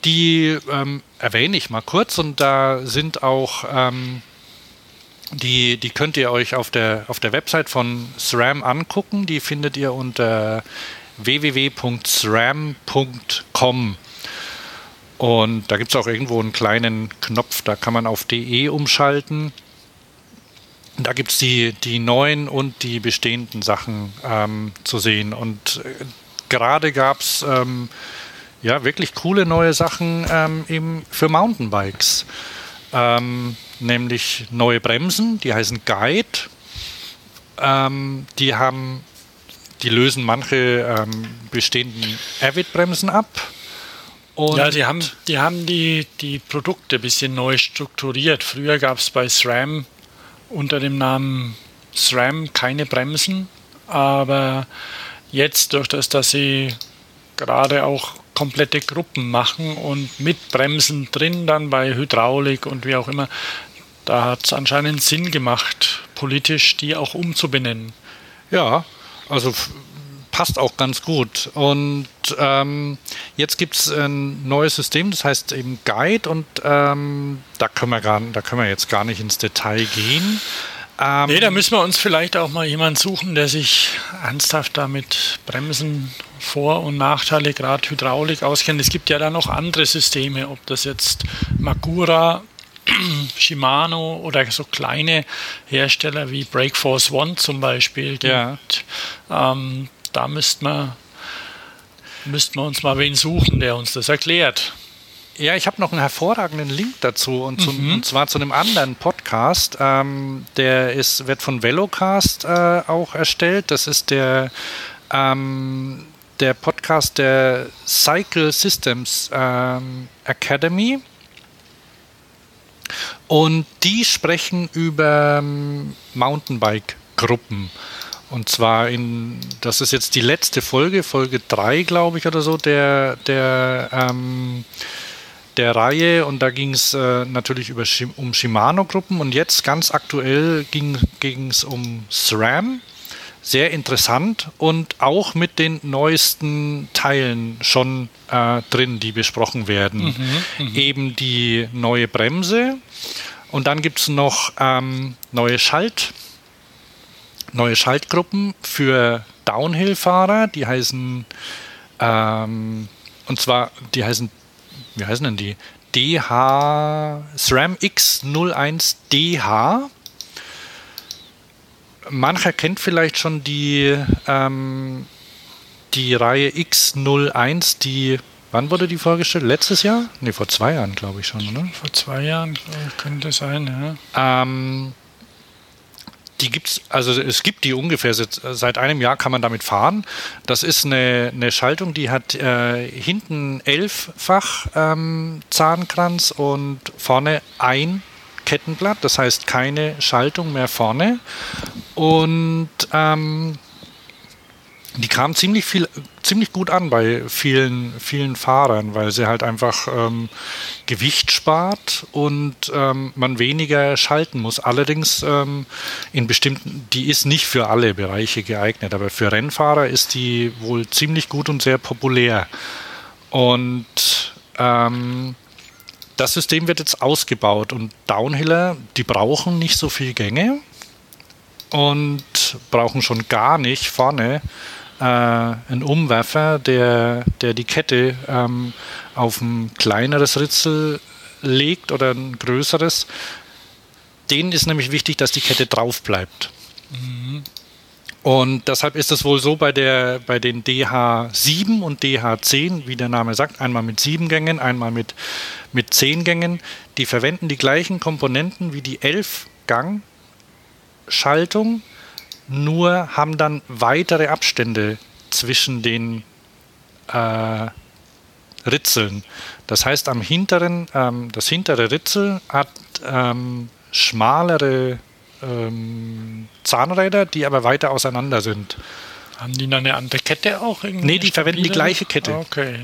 die ähm, erwähne ich mal kurz und da sind auch ähm, die, die könnt ihr euch auf der, auf der Website von SRAM angucken. Die findet ihr unter www.sram.com. Und da gibt es auch irgendwo einen kleinen Knopf, da kann man auf DE umschalten. Da gibt es die, die neuen und die bestehenden Sachen ähm, zu sehen. Und äh, gerade gab es ähm, ja, wirklich coole neue Sachen ähm, eben für Mountainbikes. Ähm, nämlich neue Bremsen, die heißen Guide. Ähm, die haben, die lösen manche ähm, bestehenden Avid-Bremsen ab. Und ja, die haben, die haben die, die Produkte ein bisschen neu strukturiert. Früher gab es bei SRAM unter dem Namen SRAM keine Bremsen, aber jetzt durch das, dass sie gerade auch komplette Gruppen machen und mit Bremsen drin dann bei Hydraulik und wie auch immer. Da hat es anscheinend Sinn gemacht, politisch die auch umzubenennen. Ja, also passt auch ganz gut. Und ähm, jetzt gibt es ein neues System, das heißt eben Guide und ähm, da, können wir gar, da können wir jetzt gar nicht ins Detail gehen. Ähm, nee, da müssen wir uns vielleicht auch mal jemanden suchen, der sich ernsthaft damit Bremsen, Vor- und Nachteile, gerade Hydraulik auskennt. Es gibt ja da noch andere Systeme, ob das jetzt Magura, *clears throat* Shimano oder so kleine Hersteller wie Breakforce One zum Beispiel gibt. Ja. Ähm, da müssten wir, müssten wir uns mal wen suchen, der uns das erklärt. Ja, ich habe noch einen hervorragenden Link dazu und, zu, mhm. und zwar zu einem anderen Podcast. Ähm, der ist, wird von Velocast äh, auch erstellt. Das ist der, ähm, der Podcast der Cycle Systems ähm, Academy. Und die sprechen über ähm, Mountainbike-Gruppen. Und zwar in, das ist jetzt die letzte Folge, Folge 3, glaube ich, oder so, der, der ähm, der Reihe und da ging es äh, natürlich über um Shimano-Gruppen und jetzt ganz aktuell ging es um SRAM. Sehr interessant und auch mit den neuesten Teilen schon äh, drin, die besprochen werden. Mhm, mh. Eben die neue Bremse und dann gibt es noch ähm, neue Schalt, neue Schaltgruppen für Downhill-Fahrer, die heißen ähm, und zwar, die heißen wie heißen denn die? DH SRAM X01DH. Mancher kennt vielleicht schon die, ähm, die Reihe X01, die Wann wurde die vorgestellt? Letztes Jahr? Ne, vor zwei Jahren, glaube ich schon, oder? Vor zwei Jahren könnte sein, ja. Ähm, die gibt's, also es gibt die ungefähr seit, seit, einem Jahr kann man damit fahren. Das ist eine, eine Schaltung, die hat äh, hinten elffach ähm, Zahnkranz und vorne ein Kettenblatt, das heißt keine Schaltung mehr vorne. Und ähm, die kam ziemlich viel, ziemlich gut an bei vielen, vielen Fahrern, weil sie halt einfach ähm, Gewicht spart und ähm, man weniger schalten muss. Allerdings ähm, in bestimmten, die ist nicht für alle Bereiche geeignet, aber für Rennfahrer ist die wohl ziemlich gut und sehr populär. Und ähm, das System wird jetzt ausgebaut und Downhiller, die brauchen nicht so viel Gänge und brauchen schon gar nicht vorne äh, ein Umwerfer, der, der die Kette ähm, auf ein kleineres Ritzel legt oder ein größeres. Denen ist nämlich wichtig, dass die Kette drauf bleibt. Mhm. Und deshalb ist es wohl so bei, der, bei den DH7 und DH10, wie der Name sagt, einmal mit sieben Gängen, einmal mit, mit zehn Gängen. Die verwenden die gleichen Komponenten wie die 11-Gang-Schaltung, nur haben dann weitere Abstände zwischen den, äh, Ritzeln. Das heißt, am hinteren, ähm, das hintere Ritzel hat ähm, schmalere ähm, Zahnräder, die aber weiter auseinander sind. Haben die dann eine andere Kette auch? Nee, die verwenden die gleiche Kette. Okay.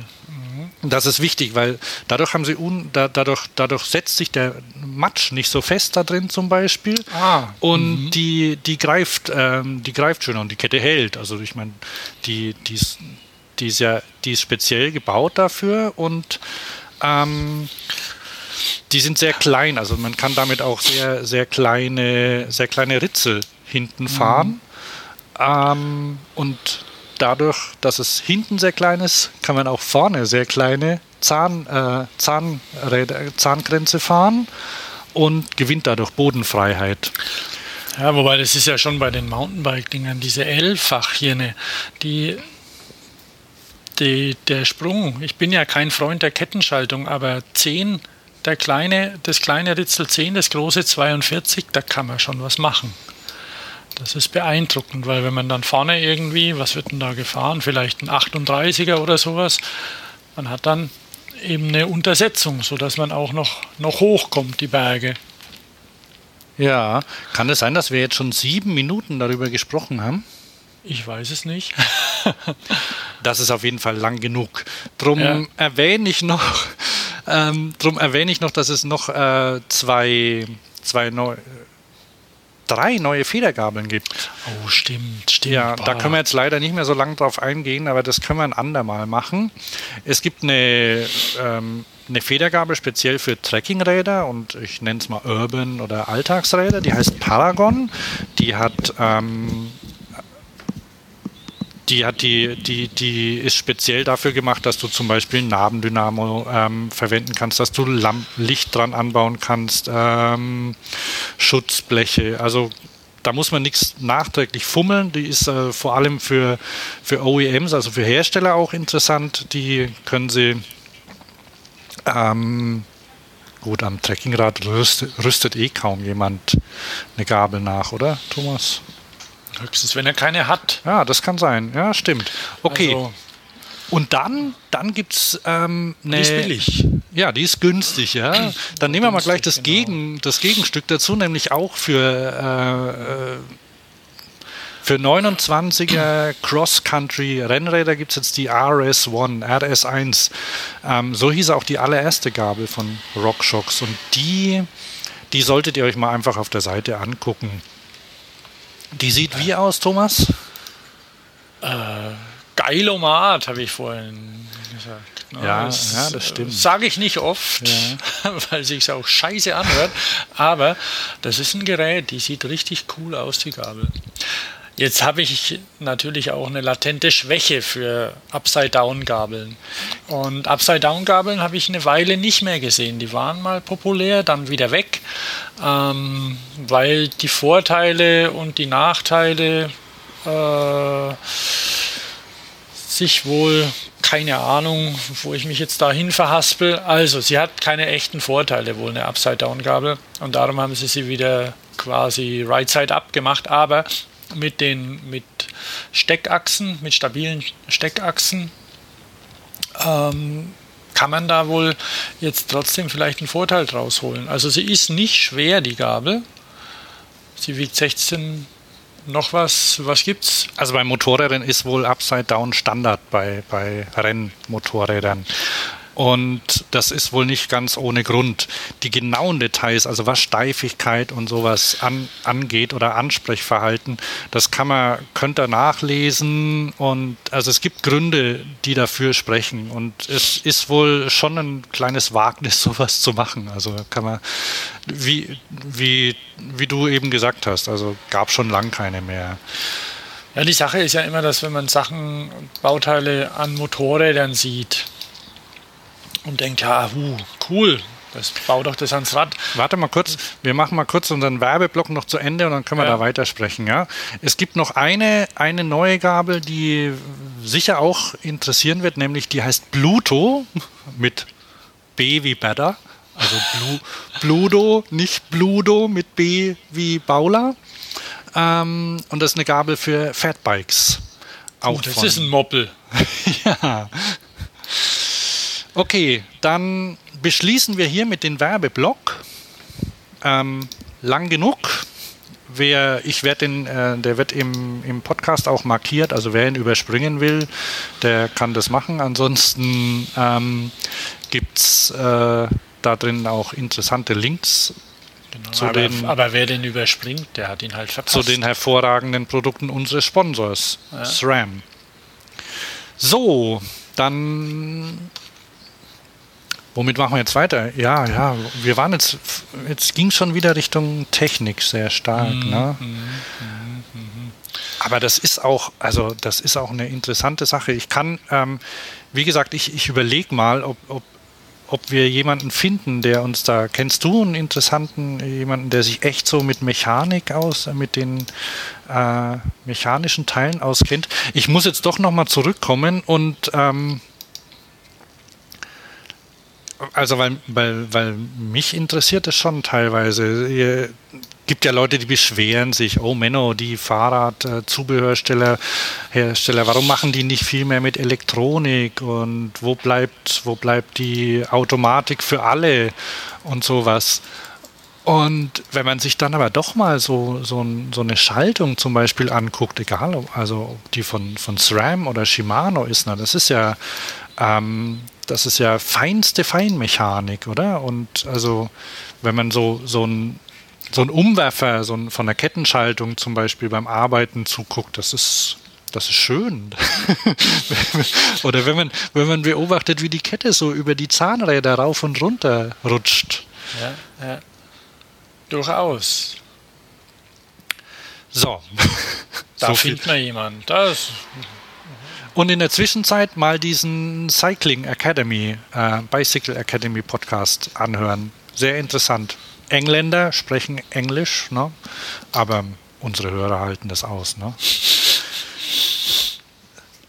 Das ist wichtig, weil dadurch haben sie un, da, dadurch, dadurch setzt sich der Matsch nicht so fest da drin zum Beispiel. Ah, und mhm. die, die greift, ähm, die greift schön und die Kette hält. Also ich meine, die, die, ist, die, ist ja, die ist speziell gebaut dafür und ähm, die sind sehr klein. Also man kann damit auch sehr, sehr kleine, sehr kleine Ritzel hinten fahren. Mhm. Ähm, und dadurch, dass es hinten sehr klein ist, kann man auch vorne sehr kleine Zahn, äh, Zahnräder, Zahngrenze fahren und gewinnt dadurch Bodenfreiheit. Ja, wobei das ist ja schon bei den Mountainbike-Dingern, diese L-Fachhirne, die, die, der Sprung, ich bin ja kein Freund der Kettenschaltung, aber 10, der kleine, das kleine Ritzel 10, das große 42, da kann man schon was machen. Das ist beeindruckend, weil wenn man dann vorne irgendwie, was wird denn da gefahren? Vielleicht ein 38er oder sowas. Man hat dann eben eine Untersetzung, sodass man auch noch, noch hochkommt, die Berge. Ja, kann es sein, dass wir jetzt schon sieben Minuten darüber gesprochen haben? Ich weiß es nicht. *laughs* das ist auf jeden Fall lang genug. Drum ja. erwähne ich noch, ähm, drum erwähne ich noch, dass es noch äh, zwei, zwei neue drei neue Federgabeln gibt. Oh, stimmt, stimmt. Ja, da können wir jetzt leider nicht mehr so lange drauf eingehen, aber das können wir ein andermal machen. Es gibt eine, ähm, eine Federgabel speziell für Trekkingräder und ich nenne es mal Urban oder Alltagsräder, die heißt Paragon. Die hat ähm, die hat die, die, die ist speziell dafür gemacht, dass du zum Beispiel Nabendynamo ähm, verwenden kannst, dass du Lamp Licht dran anbauen kannst, ähm, Schutzbleche. Also da muss man nichts nachträglich fummeln. Die ist äh, vor allem für, für OEMs, also für Hersteller auch interessant. Die können sie ähm, gut am Trekkingrad rüstet, rüstet eh kaum jemand eine Gabel nach, oder Thomas? Höchstens, wenn er keine hat. Ja, das kann sein. Ja, stimmt. Okay. Also, und dann, dann gibt es ähm, eine. Die ist billig. Ja, die ist günstig, ja. Dann nehmen wir mal gleich das, genau. Gegen, das Gegenstück dazu, nämlich auch für, äh, für 29er Cross-Country-Rennräder gibt es jetzt die RS1, RS1. Ähm, so hieß auch die allererste Gabel von RockShox. Und die, die solltet ihr euch mal einfach auf der Seite angucken. Die sieht wie aus, Thomas? Äh, Geilomat, habe ich vorhin gesagt. Ja, das, ja, das stimmt. Sage ich nicht oft, ja. *laughs* weil sich auch scheiße anhört. Aber das ist ein Gerät, die sieht richtig cool aus, die Gabel. Jetzt habe ich natürlich auch eine latente Schwäche für Upside-Down-Gabeln. Und Upside-Down-Gabeln habe ich eine Weile nicht mehr gesehen. Die waren mal populär, dann wieder weg, ähm, weil die Vorteile und die Nachteile äh, sich wohl, keine Ahnung, wo ich mich jetzt dahin verhaspel. Also, sie hat keine echten Vorteile, wohl eine Upside-Down-Gabel. Und darum haben sie sie wieder quasi Right-Side-Up gemacht. Aber mit den mit Steckachsen, mit stabilen Steckachsen, ähm, kann man da wohl jetzt trotzdem vielleicht einen Vorteil draus holen. Also sie ist nicht schwer, die Gabel. Sie wiegt 16 noch was, was gibt's? Also bei Motorrädern ist wohl Upside Down Standard bei, bei Rennmotorrädern. Und das ist wohl nicht ganz ohne Grund. Die genauen Details, also was Steifigkeit und sowas an, angeht oder Ansprechverhalten, das kann man, könnt ihr nachlesen. Und also es gibt Gründe, die dafür sprechen. Und es ist wohl schon ein kleines Wagnis, *laughs* sowas zu machen. Also kann man, wie, wie, wie du eben gesagt hast, also gab schon lang keine mehr. Ja, die Sache ist ja immer, dass wenn man Sachen, Bauteile an Motorrädern sieht, und denkt, ja, hu, cool, das bau doch das ans Rad. Warte mal kurz, wir machen mal kurz unseren Werbeblock noch zu Ende und dann können wir ja. da weitersprechen. Ja? Es gibt noch eine, eine neue Gabel, die sicher auch interessieren wird, nämlich die heißt Bluto *laughs* mit B wie Better. Also Blu, Bludo, nicht Bludo mit B wie Baula. Ähm, und das ist eine Gabel für Fatbikes. Auch oh, das von. ist ein Moppel. *laughs* ja. Okay, dann beschließen wir hier mit dem Werbeblock. Ähm, lang genug. Wer, ich werde den, äh, der wird im, im Podcast auch markiert, also wer ihn überspringen will, der kann das machen. Ansonsten ähm, gibt es äh, da drin auch interessante Links Genau, aber, den, aber wer den überspringt, der hat ihn halt verpasst. Zu den hervorragenden Produkten unseres Sponsors, ja. SRAM. So, dann Womit machen wir jetzt weiter? Ja, ja, wir waren jetzt, jetzt ging schon wieder Richtung Technik sehr stark. Mhm, ne? Mhm, mhm, Aber das ist auch, also das ist auch eine interessante Sache. Ich kann, ähm, wie gesagt, ich, ich überlege mal, ob, ob ob wir jemanden finden, der uns da, kennst du einen interessanten, jemanden, der sich echt so mit Mechanik aus, mit den äh, mechanischen Teilen auskennt? Ich muss jetzt doch nochmal zurückkommen und ähm, also weil, weil, weil mich interessiert es schon teilweise. Ihr, gibt ja Leute, die beschweren sich, oh Menno, die Fahrradzubehörsteller, Hersteller, warum machen die nicht viel mehr mit Elektronik und wo bleibt, wo bleibt die Automatik für alle und sowas. Und wenn man sich dann aber doch mal so, so, so eine Schaltung zum Beispiel anguckt, egal, ob, also die von, von SRAM oder Shimano ist, na, das ist ja, ähm, das ist ja feinste Feinmechanik, oder? Und also, wenn man so, so ein so ein Umwerfer so ein, von der Kettenschaltung zum Beispiel beim Arbeiten zuguckt, das ist, das ist schön. *laughs* Oder wenn man, wenn man beobachtet, wie die Kette so über die Zahnräder rauf und runter rutscht. Ja, ja. Durchaus. So. *laughs* Da so findet man jemanden. Das. Und in der Zwischenzeit mal diesen Cycling Academy, äh, Bicycle Academy Podcast anhören. Sehr interessant. Engländer sprechen Englisch, ne? aber unsere Hörer halten das aus. Ne?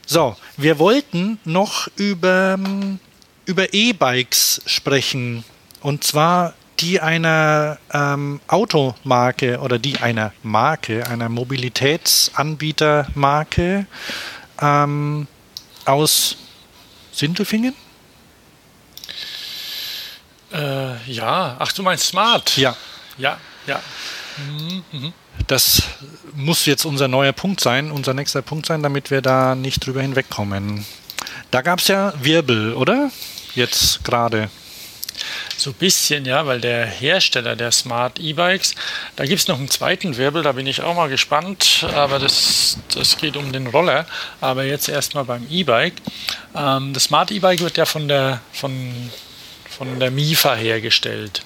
So, wir wollten noch über, über E-Bikes sprechen. Und zwar die einer ähm, Automarke oder die einer Marke, einer Mobilitätsanbietermarke ähm, aus Sindelfingen? Äh, ja, ach, du meinst Smart? Ja. Ja, ja. Mhm, mhm. Das muss jetzt unser neuer Punkt sein, unser nächster Punkt sein, damit wir da nicht drüber hinwegkommen. Da gab es ja Wirbel, oder? Jetzt gerade. So ein bisschen, ja, weil der Hersteller der Smart E-Bikes, da gibt es noch einen zweiten Wirbel, da bin ich auch mal gespannt, aber das, das geht um den Roller. Aber jetzt erstmal beim E-Bike. Ähm, das Smart E-Bike wird ja von der, von von der MIFA hergestellt.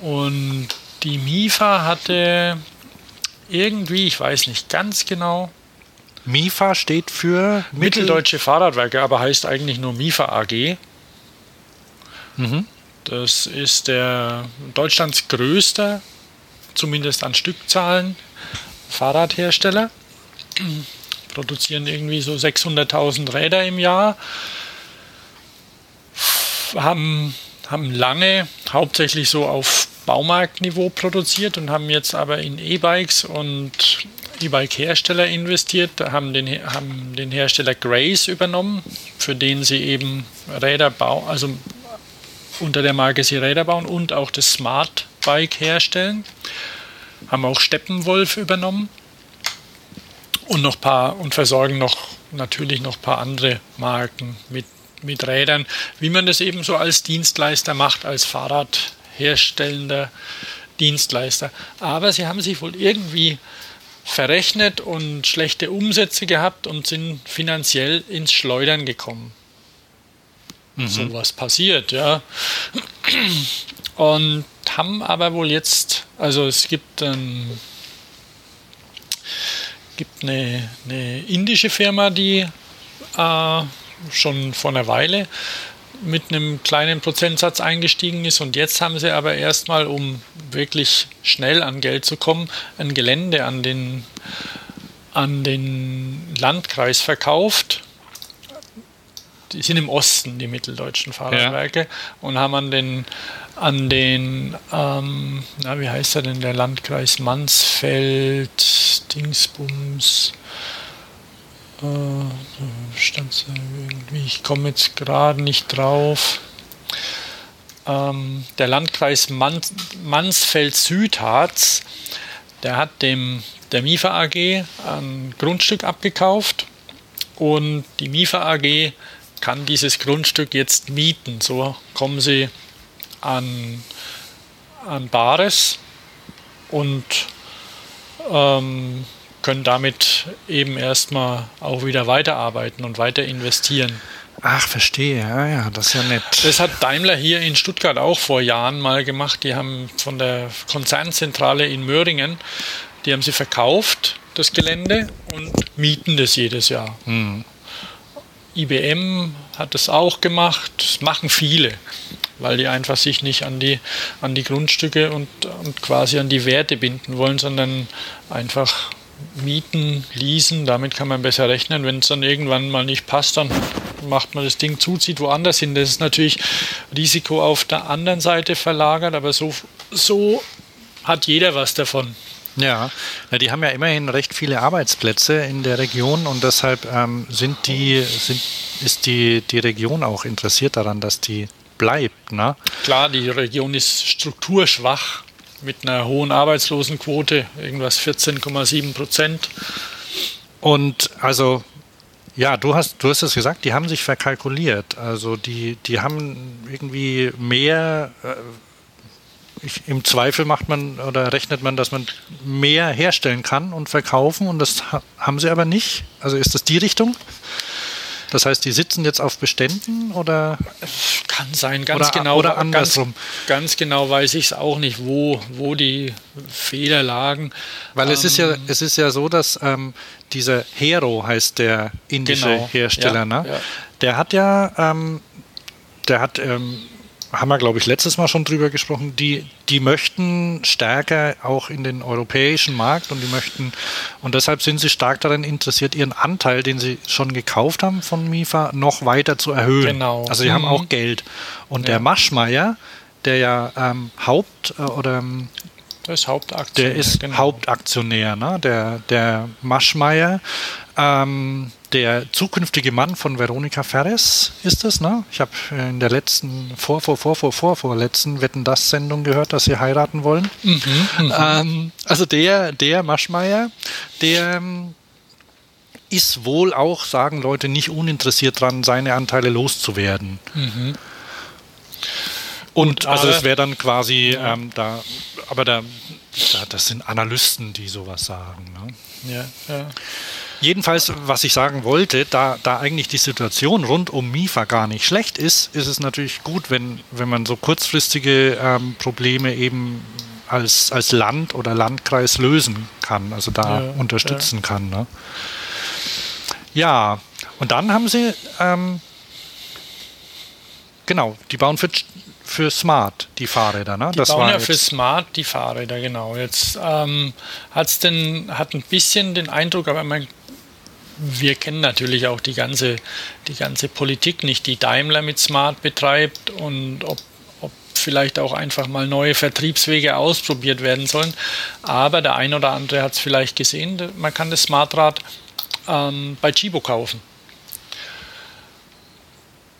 Und die MIFA hatte irgendwie, ich weiß nicht ganz genau. MIFA steht für Mitteldeutsche Fahrradwerke, aber heißt eigentlich nur MIFA AG. Mhm. Das ist der Deutschlands größter, zumindest an Stückzahlen, Fahrradhersteller. Produzieren irgendwie so 600.000 Räder im Jahr. Haben haben lange hauptsächlich so auf Baumarktniveau produziert und haben jetzt aber in E-Bikes und E-Bike-Hersteller investiert, haben den, haben den Hersteller Grace übernommen, für den sie eben Räder bauen, also unter der Marke sie Räder bauen und auch das Smart Bike herstellen. Haben auch Steppenwolf übernommen und noch paar und versorgen noch natürlich noch ein paar andere Marken mit mit Rädern, wie man das eben so als Dienstleister macht, als Fahrradherstellender Dienstleister. Aber sie haben sich wohl irgendwie verrechnet und schlechte Umsätze gehabt und sind finanziell ins Schleudern gekommen. Mhm. So was passiert, ja. Und haben aber wohl jetzt, also es gibt, ähm, gibt eine, eine indische Firma, die äh, schon vor einer Weile mit einem kleinen Prozentsatz eingestiegen ist und jetzt haben sie aber erstmal, um wirklich schnell an Geld zu kommen, ein Gelände an den, an den Landkreis verkauft. Die sind im Osten, die mitteldeutschen Fahrradwerke, ja. und haben an den, an den ähm, na, wie heißt er denn, der Landkreis Mansfeld, Dingsbums, Äh, stand irgendwie, ich komme jetzt gerade nicht drauf. Ähm, der Landkreis Man Mansfeld-Südharz, der hat dem der MIFA AG ein Grundstück abgekauft und die MIFA AG kann dieses Grundstück jetzt mieten. So kommen sie an, an Bares und ähm, können damit eben erstmal auch wieder weiterarbeiten und weiter investieren. Ach, verstehe, ja, ja, das ist ja nett. Das hat Daimler hier in Stuttgart auch vor Jahren mal gemacht. Die haben von der Konzernzentrale in Möhringen, die haben sie verkauft, das Gelände, und mieten das jedes Jahr. Hm. IBM hat das auch gemacht, das machen viele, weil die einfach sich nicht an die, an die Grundstücke und, und quasi an die Werte binden wollen, sondern einfach mieten, leasen, damit kann man besser rechnen. Wenn es dann irgendwann mal nicht passt, dann macht man das Ding zu, zieht woanders hin. Das ist natürlich Risiko auf der anderen Seite verlagert, aber so, so hat jeder was davon. Ja, die haben ja immerhin recht viele Arbeitsplätze in der Region und deshalb ähm, sind die, sind, ist die, die Region auch interessiert daran, dass die bleibt. Ne? Klar, die Region ist strukturschwach mit einer hohen Arbeitslosenquote, irgendwas 14,7 Prozent. Und also, ja, du hast, du hast es gesagt, die haben sich verkalkuliert. Also die, die haben irgendwie mehr, äh, im Zweifel macht man oder rechnet man, dass man mehr herstellen kann und verkaufen und das haben sie aber nicht. Also ist das die Richtung? Das heißt, die sitzen jetzt auf Beständen oder? Kann sein, ganz oder, genau. Oder andersrum. Ganz, ganz genau weiß ich es auch nicht, wo, wo die Fehler lagen. Weil ähm, es ist ja, ähm, es ist ja so, dass ähm, dieser Hero heißt der indische genau, Hersteller, ja, ne? Ja. Der hat ja, ähm, der hat ähm, haben wir, glaube ich, letztes Mal schon drüber gesprochen, die, die möchten stärker auch in den europäischen Markt und die möchten, und deshalb sind sie stark daran interessiert, ihren Anteil, den sie schon gekauft haben von MIFA, noch weiter zu erhöhen. Genau. Also sie mhm. haben auch Geld. Und ja. der Maschmeier, der ja ähm, Haupt- oder ähm, der ist Hauptaktionär. Der ist genau. Hauptaktionär, ne? Der, der Maschmeier ähm, der zukünftige Mann von Veronika Ferres ist es, ne? Ich habe in der letzten, vor, vor, vor, vor, vor, vor letzten Wetten das Sendung gehört, dass sie heiraten wollen. Mhm, mhm. ähm, also der, der Maschmeier, der ähm, ist wohl auch, sagen Leute, nicht uninteressiert dran, seine Anteile loszuwerden. Mhm. Und also es wäre dann quasi ja. ähm, da, aber da, da, das sind Analysten, die sowas sagen. Ne? Ja, ja. Jedenfalls, was ich sagen wollte, da, da eigentlich die Situation rund um MIFA gar nicht schlecht ist, ist es natürlich gut, wenn, wenn man so kurzfristige ähm, Probleme eben als, als Land oder Landkreis lösen kann, also da ja, unterstützen ja. kann. Ne? Ja, und dann haben sie, ähm, genau, die bauen für, für Smart die Fahrräder, ne? Die das bauen ja für Smart die Fahrräder, genau. Jetzt ähm, hat es denn, hat ein bisschen den Eindruck, aber man wir kennen natürlich auch die ganze, die ganze Politik nicht, die Daimler mit Smart betreibt und ob, ob vielleicht auch einfach mal neue Vertriebswege ausprobiert werden sollen. Aber der ein oder andere hat es vielleicht gesehen, man kann das Smartrad ähm, bei Chibo kaufen.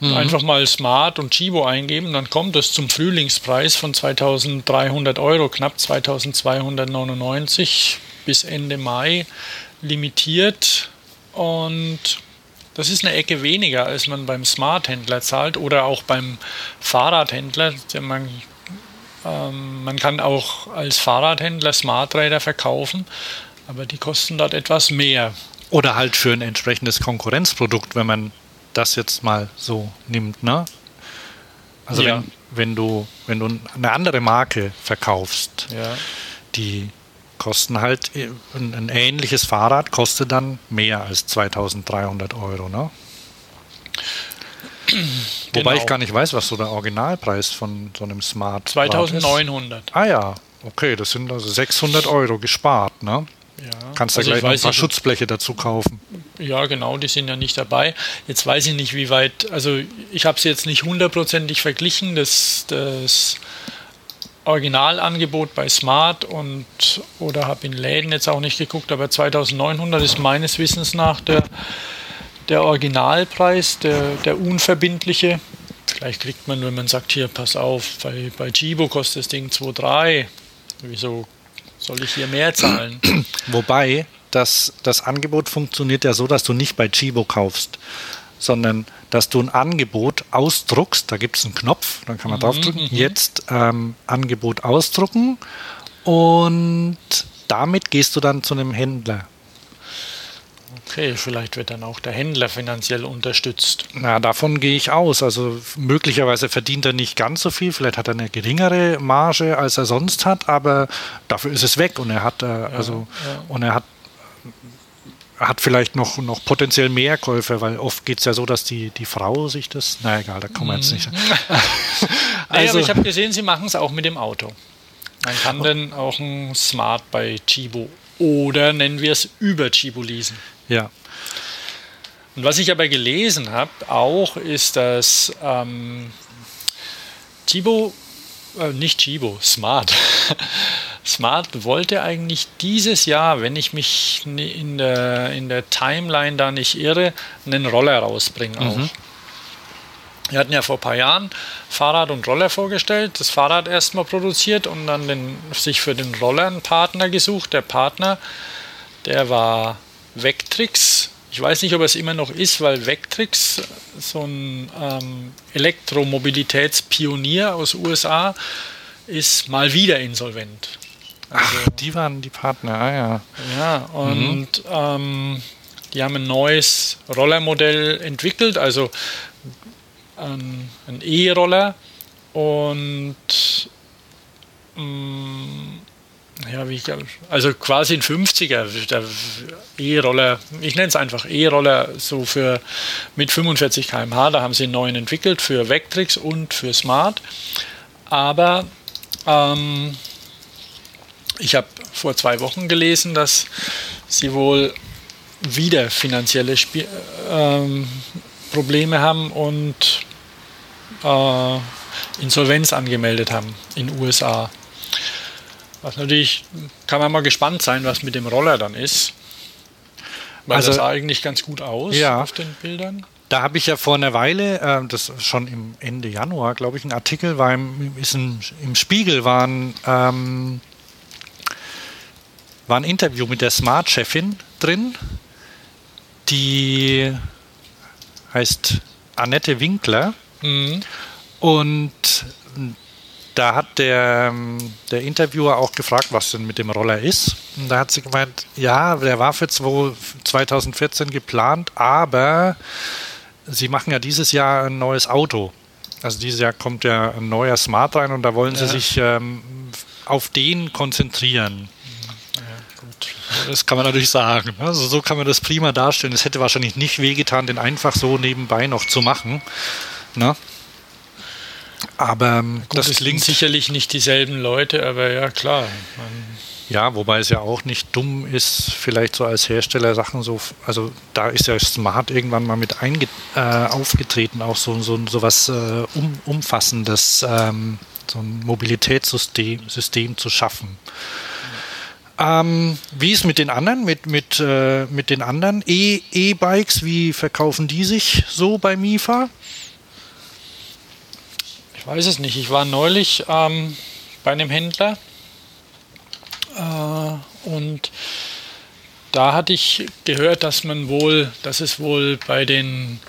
Mhm. Einfach mal Smart und Chibo eingeben, dann kommt es zum Frühlingspreis von 2300 Euro, knapp 2299 bis Ende Mai limitiert und das ist eine Ecke weniger, als man beim Smart-Händler zahlt oder auch beim Fahrradhändler. Man, ähm, man kann auch als Fahrradhändler Smarträder verkaufen, aber die kosten dort etwas mehr. Oder halt für ein entsprechendes Konkurrenzprodukt, wenn man das jetzt mal so nimmt, ne? Also ja. wenn, wenn du, wenn du eine andere Marke verkaufst, ja. die kosten halt ein, ein, ähnliches Fahrrad kostet dann mehr als 2300 Euro, ne? Genau. *clears throat* Wobei ich gar nicht weiß, was so der Originalpreis von so einem Smart 2900. Ist. Ah ja, okay, das sind also 600 Euro gespart, ne? Ja. Kannst du also gleich noch ein paar Schutzbleche dazu kaufen. Ja, genau, die sind ja nicht dabei. Jetzt weiß ich nicht, wie weit, also ich habe sie jetzt nicht hundertprozentig verglichen, das, das Originalangebot bei Smart und oder habe in Läden jetzt auch nicht geguckt, aber 2900 ist meines Wissens nach der, der Originalpreis, der, der unverbindliche. Vielleicht kriegt man, wenn man sagt, hier, pass auf, bei, bei Chibo kostet das Ding 2,3. Wieso soll ich hier mehr zahlen? Wobei, das, das Angebot funktioniert ja so, dass du nicht bei Chibo kaufst, sondern dass du ein Angebot ausdruckst. Da gibt es einen Knopf, dann kann man mhm, draufdrücken. Mhm. Jetzt ähm, Angebot ausdrucken und damit gehst du dann zu einem Händler. Okay, vielleicht wird dann auch der Händler finanziell unterstützt. Na, davon gehe ich aus. Also möglicherweise verdient er nicht ganz so viel, vielleicht hat er eine geringere Marge, als er sonst hat, aber dafür ist es weg und er hat äh, also ja. und er hat hat vielleicht noch, noch potenziell mehr Käufer, weil oft geht es ja so, dass die, die Frau sich das. Na egal, da kommen wir jetzt nicht. *laughs* also, aber ich habe gesehen, sie machen es auch mit dem Auto. Man kann dann auch ein Smart bei Chibo oder nennen wir es über Chibo leasen. Ja. Und was ich aber gelesen habe, auch ist, dass ähm, Chibo, äh, nicht Chibo, Smart, *laughs* Smart wollte eigentlich dieses Jahr, wenn ich mich in der, in der Timeline da nicht irre, einen Roller rausbringen auch. Mhm. Wir hatten ja vor ein paar Jahren Fahrrad und Roller vorgestellt, das Fahrrad erstmal produziert und dann den, sich für den Roller einen Partner gesucht. Der Partner, der war Vectrix. Ich weiß nicht, ob es immer noch ist, weil Vectrix, so ein ähm, Elektromobilitätspionier aus USA, ist mal wieder insolvent. Also, Ach, die waren die Partner, ah ja. Ja, und mhm. ähm, die haben ein neues Rollermodell entwickelt, also ein, ein E-Roller und ähm, ja, wie, also quasi ein 50er, der E-Roller, ich nenne es einfach E-Roller, so für mit 45 km/h, da haben sie einen neuen entwickelt für Vectrix und für Smart. Aber ähm, ich habe vor zwei Wochen gelesen, dass sie wohl wieder finanzielle Sp ähm, Probleme haben und äh, Insolvenz angemeldet haben in den USA. Was natürlich, kann man mal gespannt sein, was mit dem Roller dann ist. Weil also, das sah eigentlich ganz gut aus ja, auf den Bildern. Da habe ich ja vor einer Weile, äh, das schon im Ende Januar, glaube ich, ein Artikel war im, ist ein, im Spiegel waren ähm, war ein Interview mit der Smart-Chefin drin, die heißt Annette Winkler. Mhm. Und da hat der, der Interviewer auch gefragt, was denn mit dem Roller ist. Und da hat sie gemeint, ja, der war für 2014 geplant, aber sie machen ja dieses Jahr ein neues Auto. Also dieses Jahr kommt ja ein neuer Smart rein und da wollen sie sich ähm, auf den konzentrieren. Das kann man natürlich sagen. Also so kann man das prima darstellen. Es hätte wahrscheinlich nicht wehgetan, den einfach so nebenbei noch zu machen. Ne? Aber ähm, Gut, das klingt sicherlich nicht dieselben Leute, aber ja klar. ja, wobei es ja auch nicht dumm ist, vielleicht so als Hersteller Sachen so, also da ist ja Smart irgendwann mal mit einge, äh, aufgetreten, auch so, so, so was äh, um, umfassendes, ähm, so ein Mobilitätssystem System zu schaffen. Ähm, wie ist mit den anderen, mit, mit, äh, mit den anderen E-Bikes? E wie verkaufen die sich so bei MIFA? Ich weiß es nicht. Ich war neulich ähm, bei einem Händler äh, und da hatte ich gehört, dass man wohl, dass es wohl bei den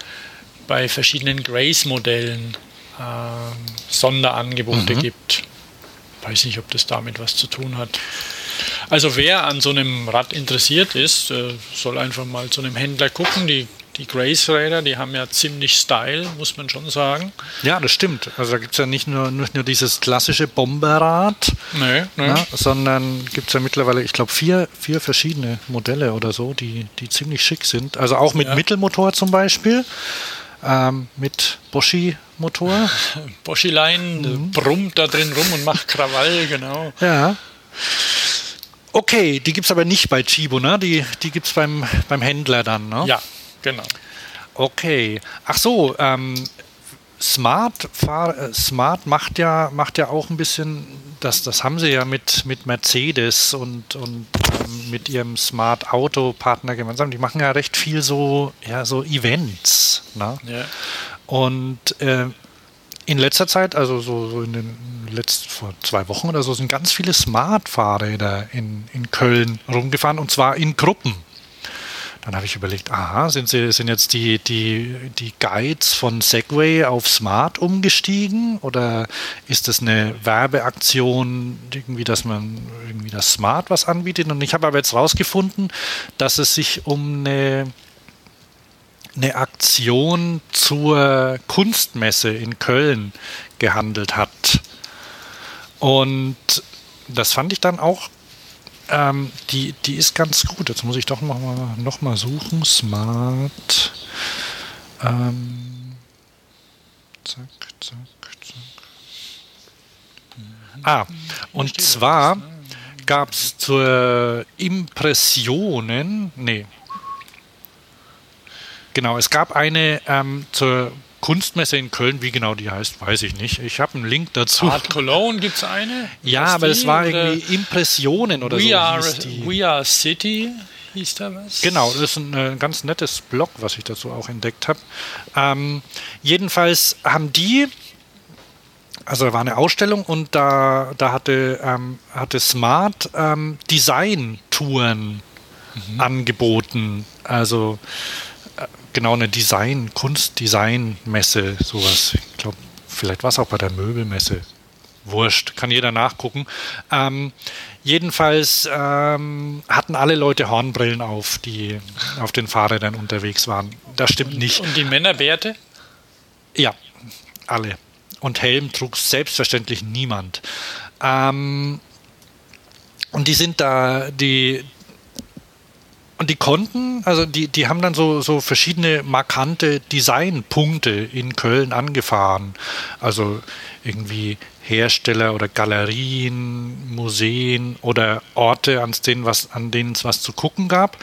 bei verschiedenen Grace-Modellen äh, Sonderangebote mhm. gibt. Weiß nicht, ob das damit was zu tun hat. Also wer an so einem Rad interessiert ist, äh, soll einfach mal zu einem Händler gucken. Die, die Grace-Räder, die haben ja ziemlich Style, muss man schon sagen. Ja, das stimmt. Also da gibt es ja nicht nur, nicht nur dieses klassische Bomberrad, nee, nee. Na, sondern gibt es ja mittlerweile, ich glaube, vier, vier verschiedene Modelle oder so, die, die ziemlich schick sind. Also auch mit ja. Mittelmotor zum Beispiel. Ähm, mit Boschi-Motor. *laughs* Boschi-Line mhm. brummt da drin rum und macht Krawall, *laughs* genau. Ja. Okay, die gibt es aber nicht bei Chibo, ne? Die, die gibt es beim, beim Händler dann, ne? Ja, genau. Okay. Ach so, ähm, Smart, äh, Smart macht ja, macht ja auch ein bisschen, das, das haben sie ja mit, mit Mercedes und, und ähm, mit ihrem Smart Auto Partner gemeinsam. Die machen ja recht viel so, ja, so Events. Ne? Ja. Und äh, in letzter Zeit, also so, so in den letzten vor zwei Wochen oder so, sind ganz viele Smart-Fahrräder in, in Köln rumgefahren und zwar in Gruppen. Dann habe ich überlegt, aha, sind, sie, sind jetzt die, die, die Guides von Segway auf Smart umgestiegen oder ist das eine Werbeaktion, irgendwie, dass man irgendwie das Smart was anbietet? Und ich habe aber jetzt rausgefunden, dass es sich um eine, eine Aktion zur Kunstmesse in Köln gehandelt hat. Und das fand ich dann auch ähm, die, die ist ganz gut. Jetzt muss ich doch noch mal, noch mal suchen. Smart. Ähm, zack, zack, zack. Ah, und zwar gab es zur Impressionen, nee, genau, es gab eine ähm, zur Kunstmesse in Köln, wie genau die heißt, weiß ich nicht. Ich habe einen Link dazu. Art Cologne gibt es eine? Ja, aber es war irgendwie Impressionen oder We so. Are, We Are City hieß da was? Genau, das ist ein äh, ganz nettes Blog, was ich dazu auch entdeckt habe. Ähm, jedenfalls haben die, also da war eine Ausstellung und da, da hatte, ähm, hatte Smart ähm, Design-Touren mhm. angeboten. Also genau eine Design, Kunstdesign-Messe, sowas. Ich glaube, vielleicht war es auch bei der Möbelmesse. Wurscht, kann jeder nachgucken. Ähm, jedenfalls ähm, hatten alle Leute Hornbrillen auf, die auf den Fahrrädern unterwegs waren. Das stimmt nicht. Und die Männerbärte? Ja, alle. Und Helm trug selbstverständlich niemand. Ähm, und die sind da, die, und die konnten, also die, die haben dann so, so verschiedene markante Designpunkte in Köln angefahren. Also irgendwie Hersteller oder Galerien, Museen oder Orte, an denen, was, an denen es was zu gucken gab,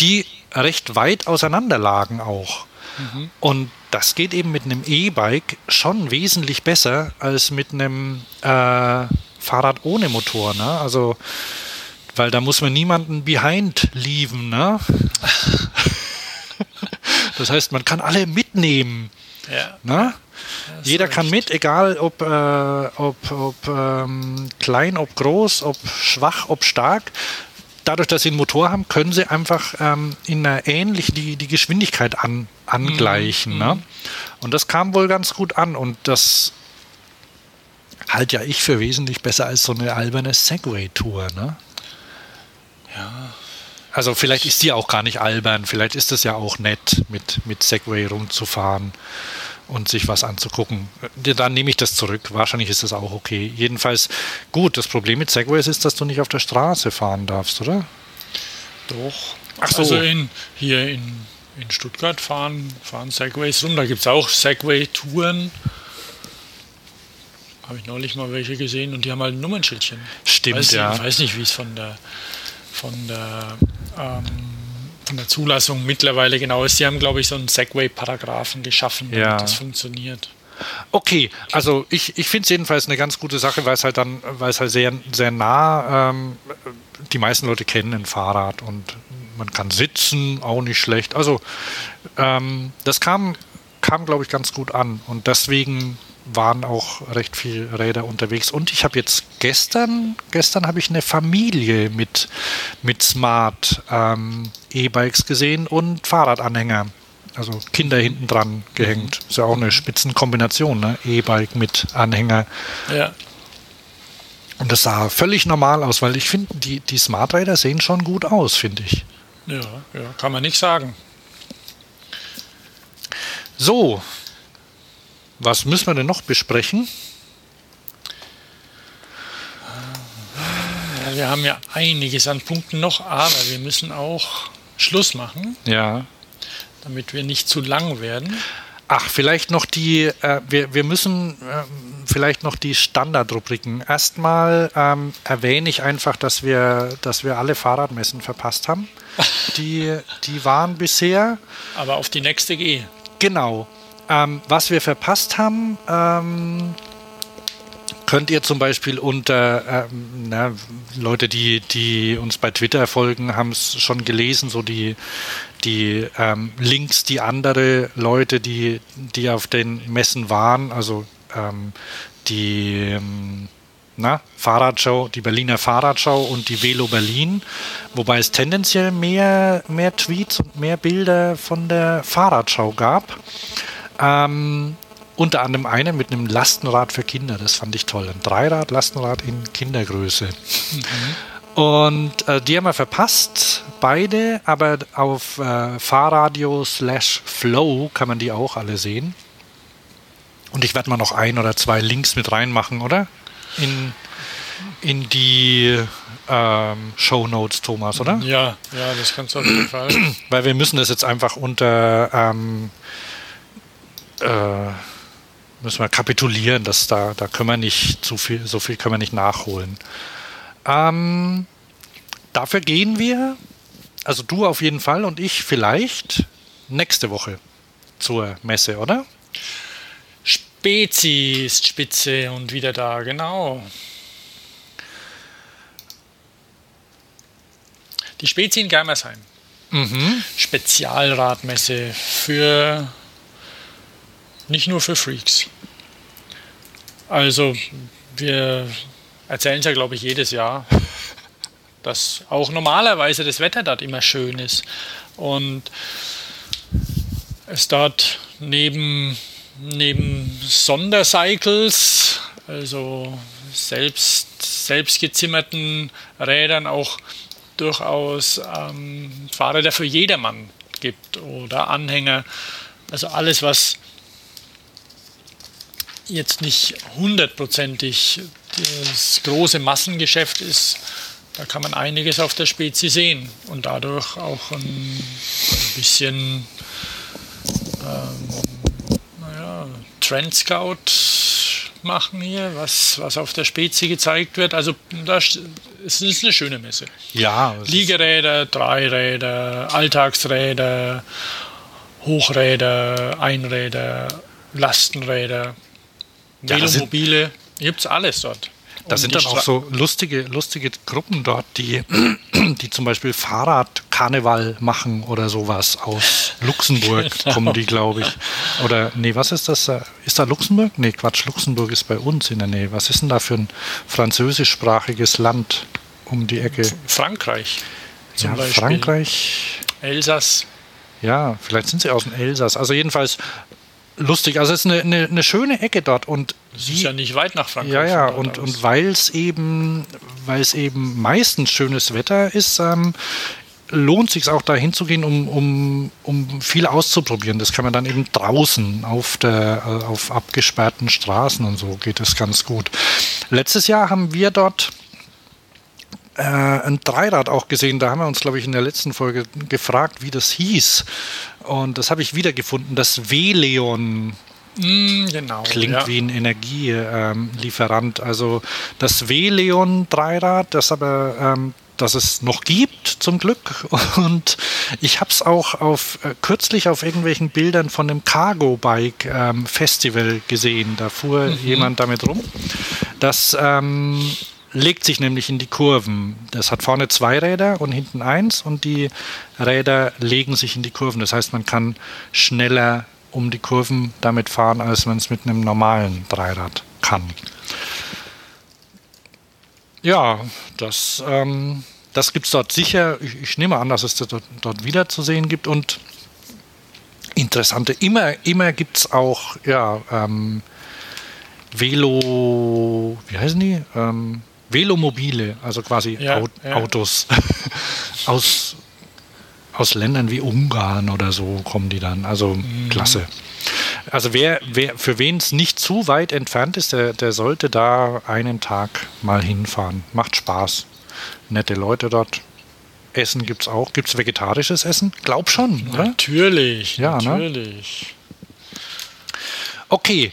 die recht weit auseinander lagen auch. Mhm. Und das geht eben mit einem E-Bike schon wesentlich besser als mit einem äh, Fahrrad ohne Motor. Ne? Also weil da muss man niemanden behind leaven. Ne? das heißt, man kann alle mitnehmen. Ja. Ne? Jeder kann mit, egal ob, äh, ob, ob ähm, klein, ob groß, ob schwach, ob stark. Dadurch, dass sie einen Motor haben, können sie einfach ähm, in einer ähnlich die, die Geschwindigkeit an, angleichen. Mhm. Ne? Und das kam wohl ganz gut an und das halte ja ich für wesentlich besser als so eine alberne Segway-Tour. Ne? Ja. Also vielleicht ist die auch gar nicht albern, vielleicht ist es ja auch nett, mit, mit Segway rumzufahren und sich was anzugucken. Dann nehme ich das zurück. Wahrscheinlich ist das auch okay. Jedenfalls gut. Das Problem mit Segways ist, dass du nicht auf der Straße fahren darfst, oder? Doch. Ach so. Also in, hier in, in Stuttgart fahren, fahren Segways rum. Da gibt es auch Segway-Touren. Habe ich neulich mal welche gesehen und die haben halt ein Nummernschildchen. Stimmt, weiß, ja. Ich weiß nicht, wie es von der von der, ähm, von der Zulassung mittlerweile genau ist. Sie haben, glaube ich, so einen Segway-Paragraphen geschaffen, damit ja. das funktioniert. Okay, also ich, ich finde es jedenfalls eine ganz gute Sache, weil es halt dann, weil es halt sehr, sehr nah, ähm, die meisten Leute kennen ein Fahrrad und man kann sitzen, auch nicht schlecht. Also ähm, das kam, kam glaube ich, ganz gut an und deswegen waren auch recht viele Räder unterwegs. Und ich habe jetzt gestern, gestern habe ich eine Familie mit, mit Smart ähm, E-Bikes gesehen und Fahrradanhänger. Also Kinder hinten dran gehängt. Mhm. Ist ja auch eine Spitzenkombination, ne? E-Bike mit Anhänger. Ja. Und das sah völlig normal aus, weil ich finde, die, die Smart-Räder sehen schon gut aus, finde ich. Ja, ja, kann man nicht sagen. So, was müssen wir denn noch besprechen? Ja, wir haben ja einiges an Punkten noch, aber wir müssen auch Schluss machen. Ja. Damit wir nicht zu lang werden. Ach, vielleicht noch die, äh, wir, wir müssen äh, vielleicht noch die Standardrubriken. Erstmal ähm, erwähne ich einfach, dass wir, dass wir alle Fahrradmessen verpasst haben. *laughs* Die, die waren bisher. Aber auf die nächste G. Genau. Ähm, was wir verpasst haben, ähm, könnt ihr zum Beispiel unter ähm, na, Leute, die, die uns bei Twitter folgen, haben es schon gelesen, so die, die ähm, Links, die andere Leute, die, die auf den Messen waren, also ähm, die ähm, na, Fahrradschau, die Berliner Fahrradschau und die Velo Berlin, wobei es tendenziell mehr, mehr Tweets und mehr Bilder von der Fahrradschau gab. Ähm, unter anderem eine mit einem Lastenrad für Kinder, das fand ich toll. Ein Dreirad-Lastenrad in Kindergröße. Mhm. Und äh, die haben wir verpasst, beide, aber auf äh, Fahrradio slash Flow kann man die auch alle sehen. Und ich werde mal noch ein oder zwei Links mit reinmachen, oder? In, in die ähm, Show Notes, Thomas, oder? Ja, ja, das kannst du auf jeden Fall. Weil wir müssen das jetzt einfach unter ähm, äh, müssen wir kapitulieren, dass da, da können wir nicht zu viel, so viel können wir nicht nachholen. Ähm, dafür gehen wir, also du auf jeden Fall und ich vielleicht nächste Woche zur Messe, oder? Spezi ist Spitze und wieder da, genau. Die Spezi in Geimersheim. Mhm. Spezialradmesse für nicht nur für Freaks. Also wir erzählen es ja, glaube ich, jedes Jahr, *laughs* dass auch normalerweise das Wetter dort immer schön ist. Und es dort neben, neben Sondercycles, also selbst, selbst gezimmerten Rädern auch durchaus ähm, Fahrräder für jedermann gibt oder Anhänger. Also alles, was jetzt nicht hundertprozentig das große Massengeschäft ist, da kann man einiges auf der Spezi sehen und dadurch auch ein, ein bisschen ähm, naja, Trend Scout machen hier, was, was auf der Spezi gezeigt wird. Also das, es ist eine schöne Messe. Ja. Liegeräder, Dreiräder, Alltagsräder, Hochräder, Einräder, Lastenräder. Velomobile, gibt es alles dort. Da sind dann auch so lustige, lustige Gruppen dort, die, *clears throat* die zum Beispiel Fahrradkarneval machen oder sowas. Aus Luxemburg genau. kommen die, glaube ich. Oder, nee, was ist das? Ist da Luxemburg? Nee, Quatsch, Luxemburg ist bei uns in der Nähe. Was ist denn da für ein französischsprachiges Land um die Ecke? Frankreich. Ja, Beispiel. Frankreich. Elsass. Ja, vielleicht sind sie aus dem Elsass. Also jedenfalls lustig. Also es ist eine, eine, eine schöne Ecke dort und es ist ja nicht weit nach Frankreich. Ja, ja, und, und weil es eben, weil es eben meistens schönes Wetter ist, ähm, lohnt sich auch da hinzugehen, um, um, um viel auszuprobieren. Das kann man dann eben draußen auf, der, äh, auf abgesperrten Straßen und so geht es ganz gut. Letztes Jahr haben wir dort äh, ein Dreirad auch gesehen. Da haben wir uns, glaube ich, in der letzten Folge gefragt, wie das hieß. Und das habe ich wiedergefunden. Das W-Leon. Mm, genau. Klingt ja. wie ein Energielieferant. also das W-Leon Dreirad, das aber ähm, das es noch gibt, zum Glück. *laughs* Und ich habe es auch auf, äh, kürzlich auf irgendwelchen Bildern von einem Cargo Bike ähm, Festival gesehen. Da fuhr mhm. jemand damit rum. Das ähm, legt sich nämlich in die Kurven. Das hat vorne zwei Räder und hinten eins und die Räder legen sich in die Kurven. Das heißt, man kann schneller um die Kurven damit fahren, als man es mit einem normalen Dreirad kann. Ja, das, ähm, das gibt es dort sicher. Ich, ich, nehme an, dass es das dort, dort wieder zu sehen gibt und interessante, immer, immer gibt es auch ja, ähm, Velo, wie heißen die? Ähm, Velomobile, also quasi ja, Aut ja. Autos *laughs* aus, aus Ländern wie Ungarn oder so kommen die dann. Also mhm. klasse. Also wer, wer, für wen es nicht zu weit entfernt ist, der, der sollte da einen Tag mal hinfahren. Macht Spaß. Nette Leute dort. Essen gibt es auch. Gibt es vegetarisches Essen? Glaub schon, oder? Natürlich, ja, ne? natürlich. Ne? Okay,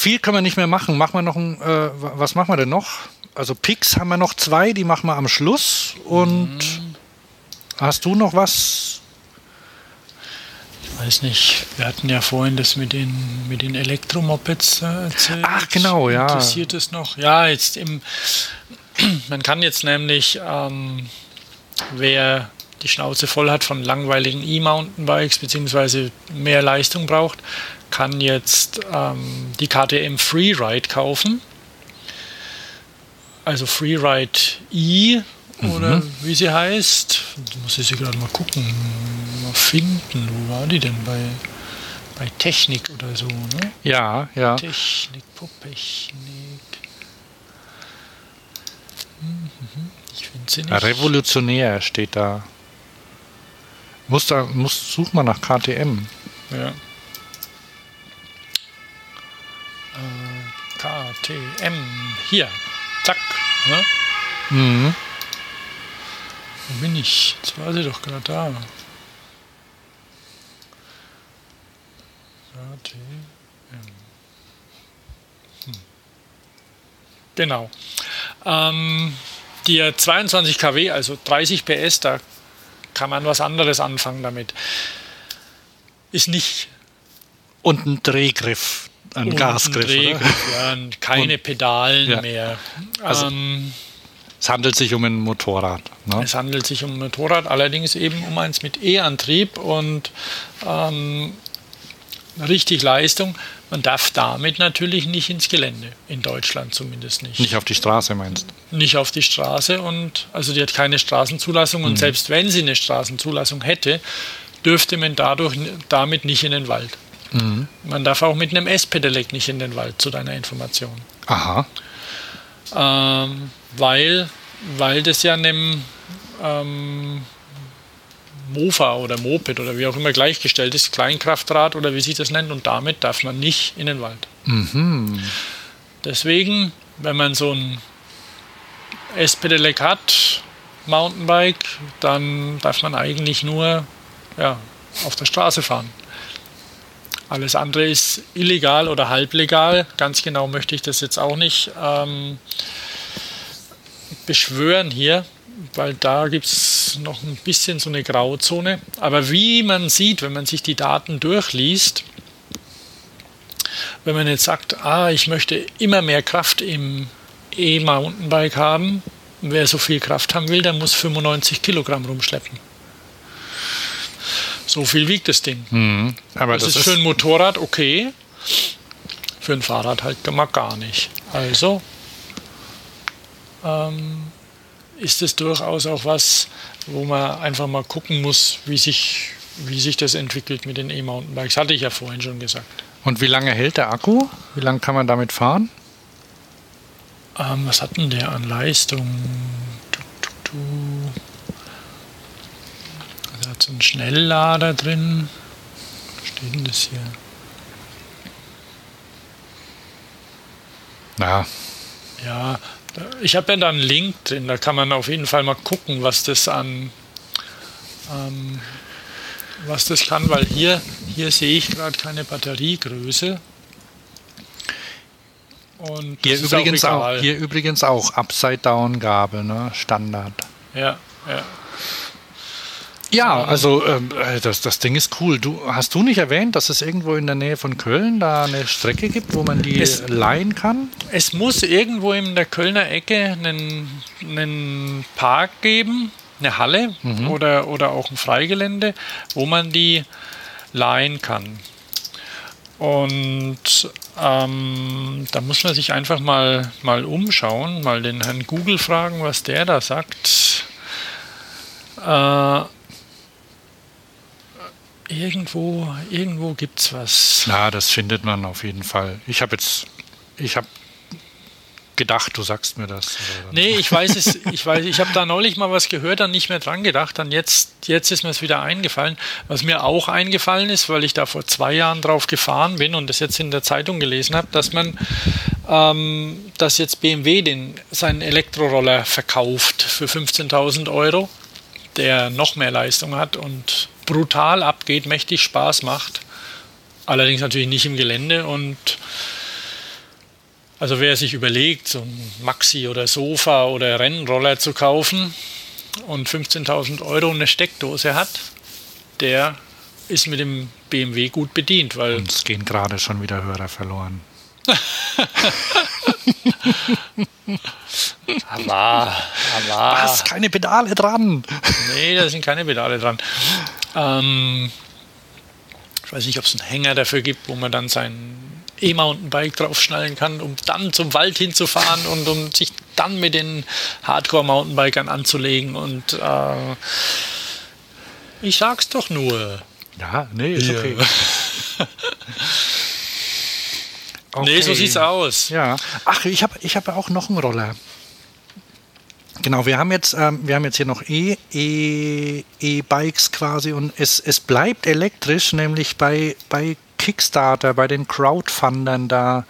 viel können wir nicht mehr machen. Machen wir noch ein, äh, was machen wir denn noch? Also Picks haben wir noch zwei, die machen wir am Schluss. Und mhm. hast du noch was? weiß nicht, wir hatten ja vorhin das mit den, mit den Elektromopeds äh, erzählt. Ach, genau, ja. Interessiert es noch? Ja, jetzt im, *clears throat* man kann jetzt nämlich, ähm, wer die Schnauze voll hat von langweiligen E-Mountainbikes beziehungsweise mehr Leistung braucht, kann jetzt ähm, die KTM Freeride kaufen. Also Freeride E oder mhm. wie sie heißt. muss ich sie gerade mal gucken, mal finden. Wo war die denn bei, bei Technik oder so? Ne? Ja, ja. Technik, Popechnik. Mhm. Ich finde sie nicht. Revolutionär steht da. Muss da, muss, such mal nach KTM. Ja. KTM. Hier. Zack. Ne? Mhm. Wo bin ich? Jetzt war sie doch gerade da. KTM. Hm. Genau. Ähm, die 22 kW, also 30 PS, da kann man was anderes anfangen damit. Ist nicht. Und ein Drehgriff, ein Gasgriff. Drehgriff, ja, *laughs* keine und, Pedalen ja. mehr. Also, ähm, es handelt sich um ein Motorrad. Ne? Es handelt sich um ein Motorrad, allerdings eben um eins mit E-Antrieb und ähm, richtig Leistung. Man darf damit natürlich nicht ins Gelände, in Deutschland zumindest nicht. Nicht auf die Straße meinst du? Nicht auf die Straße und also die hat keine Straßenzulassung und mhm. selbst wenn sie eine Straßenzulassung hätte, dürfte man dadurch damit nicht in den Wald. Mhm. Man darf auch mit einem S-Pedelec nicht in den Wald, zu deiner Information. Aha. Ähm, weil, weil das ja einem ähm, Mofa oder Moped oder wie auch immer gleichgestellt ist, Kleinkraftrad oder wie sich das nennt, und damit darf man nicht in den Wald. Mhm. Deswegen, wenn man so ein S-Pedelec hat, Mountainbike, dann darf man eigentlich nur ja, auf der Straße fahren. Alles andere ist illegal oder halblegal. Ganz genau möchte ich das jetzt auch nicht ähm, beschwören hier weil da gibt es noch ein bisschen so eine Grauzone. Aber wie man sieht, wenn man sich die Daten durchliest, wenn man jetzt sagt, ah, ich möchte immer mehr Kraft im E-Mountainbike haben, wer so viel Kraft haben will, der muss 95 Kilogramm rumschleppen. So viel wiegt das Ding. Mhm, aber das, das ist für ein Motorrad okay, für ein Fahrrad halt gar nicht. Also ähm, ist es durchaus auch was, wo man einfach mal gucken muss, wie sich, wie sich das entwickelt mit den E-Mountainbikes. Hatte ich ja vorhin schon gesagt. Und wie lange hält der Akku? Wie lange kann man damit fahren? Ähm, was hat denn der an Leistung? Du, du, du. So einen Schnelllader drin. Was steht denn das hier? Na. Ja, ich habe ja da einen Link drin, da kann man auf jeden Fall mal gucken, was das an ähm, was das kann, weil hier, hier sehe ich gerade keine Batteriegröße. Und hier übrigens auch, auch, hier übrigens auch Upside-Down-Gabel, ne? Standard. Ja, ja. Ja, also ähm, äh, das, das Ding ist cool. Du, hast du nicht erwähnt, dass es irgendwo in der Nähe von Köln da eine Strecke gibt, wo man die es, leihen kann? Es muss irgendwo in der Kölner Ecke einen, einen Park geben, eine Halle mhm. oder, oder auch ein Freigelände, wo man die leihen kann. Und ähm, da muss man sich einfach mal, mal umschauen, mal den Herrn Google fragen, was der da sagt. Äh, irgendwo, irgendwo gibt es was. Na, das findet man auf jeden Fall. Ich habe jetzt, ich habe gedacht, du sagst mir das. Nee, ich weiß es, ich weiß, ich habe da neulich mal was gehört, dann nicht mehr dran gedacht, dann jetzt, jetzt ist mir es wieder eingefallen. Was mir auch eingefallen ist, weil ich da vor zwei Jahren drauf gefahren bin und das jetzt in der Zeitung gelesen habe, dass man, ähm, dass jetzt BMW den, seinen Elektroroller verkauft für 15.000 Euro, der noch mehr Leistung hat und brutal abgeht, mächtig Spaß macht. Allerdings natürlich nicht im Gelände und also wer sich überlegt, so ein Maxi oder Sofa oder Rennroller zu kaufen und 15.000 Euro eine Steckdose hat, der ist mit dem BMW gut bedient, weil. Uns gehen gerade schon wieder Hörer verloren. *laughs* aber, aber. Was? Keine Pedale dran? Nee, da sind keine Pedale dran. Ähm, ich weiß nicht, ob es einen Hänger dafür gibt, wo man dann sein E-Mountainbike draufschnallen kann, um dann zum Wald hinzufahren und um sich dann mit den Hardcore-Mountainbikern anzulegen. Und äh, ich sag's doch nur. Ja, nee, ist Ja. *laughs* okay. Nee, so sieht's aus. Ja. Ach, ich habe ich hab auch noch einen Roller. Genau, wir haben jetzt, ähm, wir haben jetzt hier noch E- E- E-Bikes quasi und es, es bleibt elektrisch, nämlich bei, bei Kickstarter, bei den Crowdfundern da.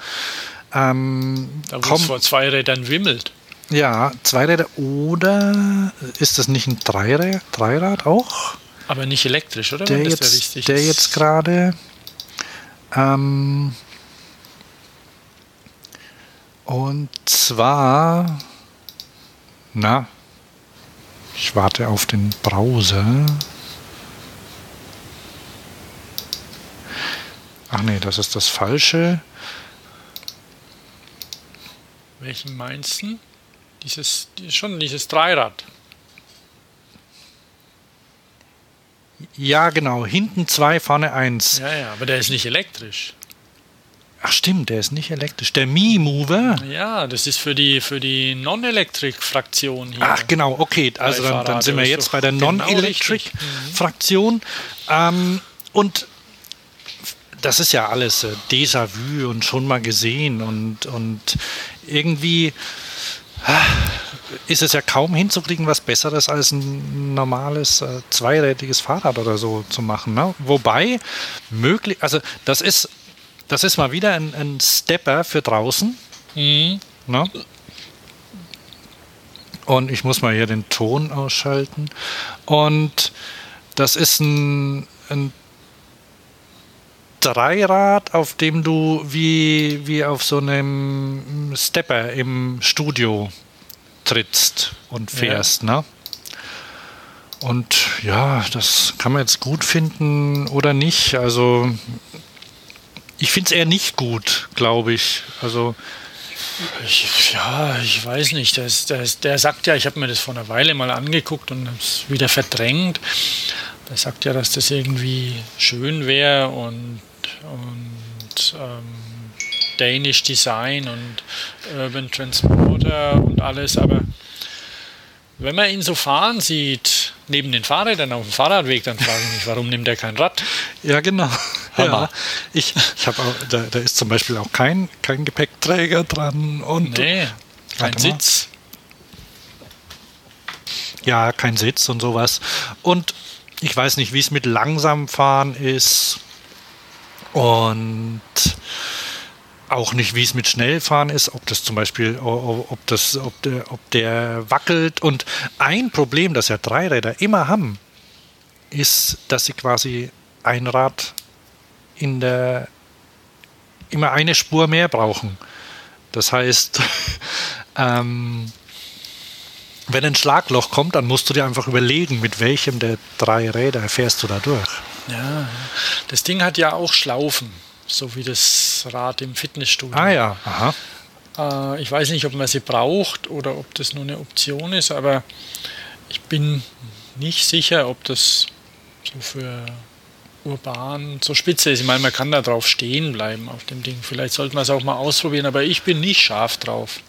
Ähm, Da wo es vor zwei Rädern wimmelt. ja, Zweiräder oder ist das nicht ein Dreirad, Dreirad auch? Aber nicht elektrisch, oder? der jetzt, der ist. jetzt gerade. Ähm, und zwar, na, ich warte auf den Browser. Ach nee, das ist das Falsche. Welchen meinst du? Dieses, die- schon dieses Dreirad. Ja, genau, hinten zwei, vorne eins. Ja, ja, aber der ist nicht elektrisch. Ach stimmt, der ist nicht elektrisch. Der Mi Mover. Ja, das ist für die, für die Non-Elektrik-Fraktion hier. Ach genau, okay. Also dann, dann sind wir jetzt bei der genau Non-Electric-Fraktion. Ähm, und das ist ja alles äh, Déjà-vu und schon mal gesehen. Und, und irgendwie ah, ist es ja kaum hinzukriegen, was Besseres als ein normales äh, zweirädiges Fahrrad oder so zu machen. Ne? Wobei, möglich, also das ist, das ist mal wieder ein, ein Stepper für draußen. Mhm. Ne? Und ich muss mal hier den Ton ausschalten. Und das ist ein, ein Dreirad, auf dem du wie, wie auf so einem Stepper im Studio trittst und fährst. Ne? Und ja, das kann man jetzt gut finden oder nicht. Also ich finde es eher nicht gut, glaube ich. Also Ich, ja, ich weiß nicht. Der, ist, der, sagt ja, ich habe mir das vor einer Weile mal angeguckt und es wieder verdrängt. Der sagt ja, dass das irgendwie schön wäre und, und ähm, Danish Design und Urban Transporter und alles. Aber wenn man ihn so fahren sieht, neben den Fahrrädern auf dem Fahrradweg, dann frage ich mich, warum nimmt er kein Rad? Ja, genau. Hammer. Ja, ich ich habe auch, da, da ist zum Beispiel auch kein, kein Gepäckträger dran und Nee, kein. Sitz. ja, kein Sitz und sowas. Und ich weiß nicht, wie es mit langsam fahren ist und auch nicht, wie es mit Schnellfahren ist, ob das zum Beispiel, ob, das, ob, der, ob der wackelt. Und ein Problem, das ja Dreiräder immer haben, ist, dass sie quasi ein Rad in der immer eine Spur mehr brauchen. Das heißt, *laughs* ähm, wenn ein Schlagloch kommt, dann musst du dir einfach überlegen, mit welchem der drei Räder fährst du da durch. Ja, das Ding hat ja auch Schlaufen, so wie das Rad im Fitnessstudio. Ah ja, aha. Äh, ich weiß nicht, ob man sie braucht oder ob das nur eine Option ist, aber ich bin nicht sicher, ob das so für urban so spitze ist. Ich meine, man kann da drauf stehen bleiben auf dem Ding. Vielleicht sollte man es auch mal ausprobieren, aber ich bin nicht scharf drauf.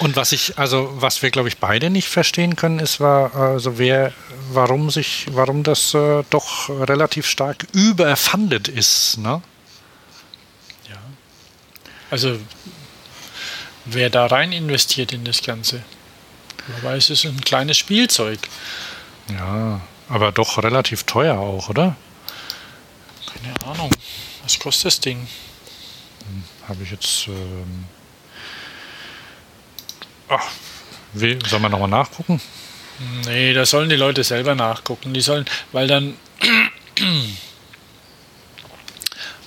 Und was ich, also was wir glaube ich beide nicht verstehen können, ist, war, also wer, warum sich, warum das äh, doch relativ stark überfundet ist, ne? Ja. Also wer da rein investiert in das Ganze. Aber es ist ein kleines Spielzeug. Ja, aber doch relativ teuer auch, oder? Keine Ahnung. Was kostet das Ding? Habe ich jetzt. Ähm Ach, wie, sollen wir nochmal nachgucken? Nee, da sollen die Leute selber nachgucken. Die sollen, weil dann. *clears throat*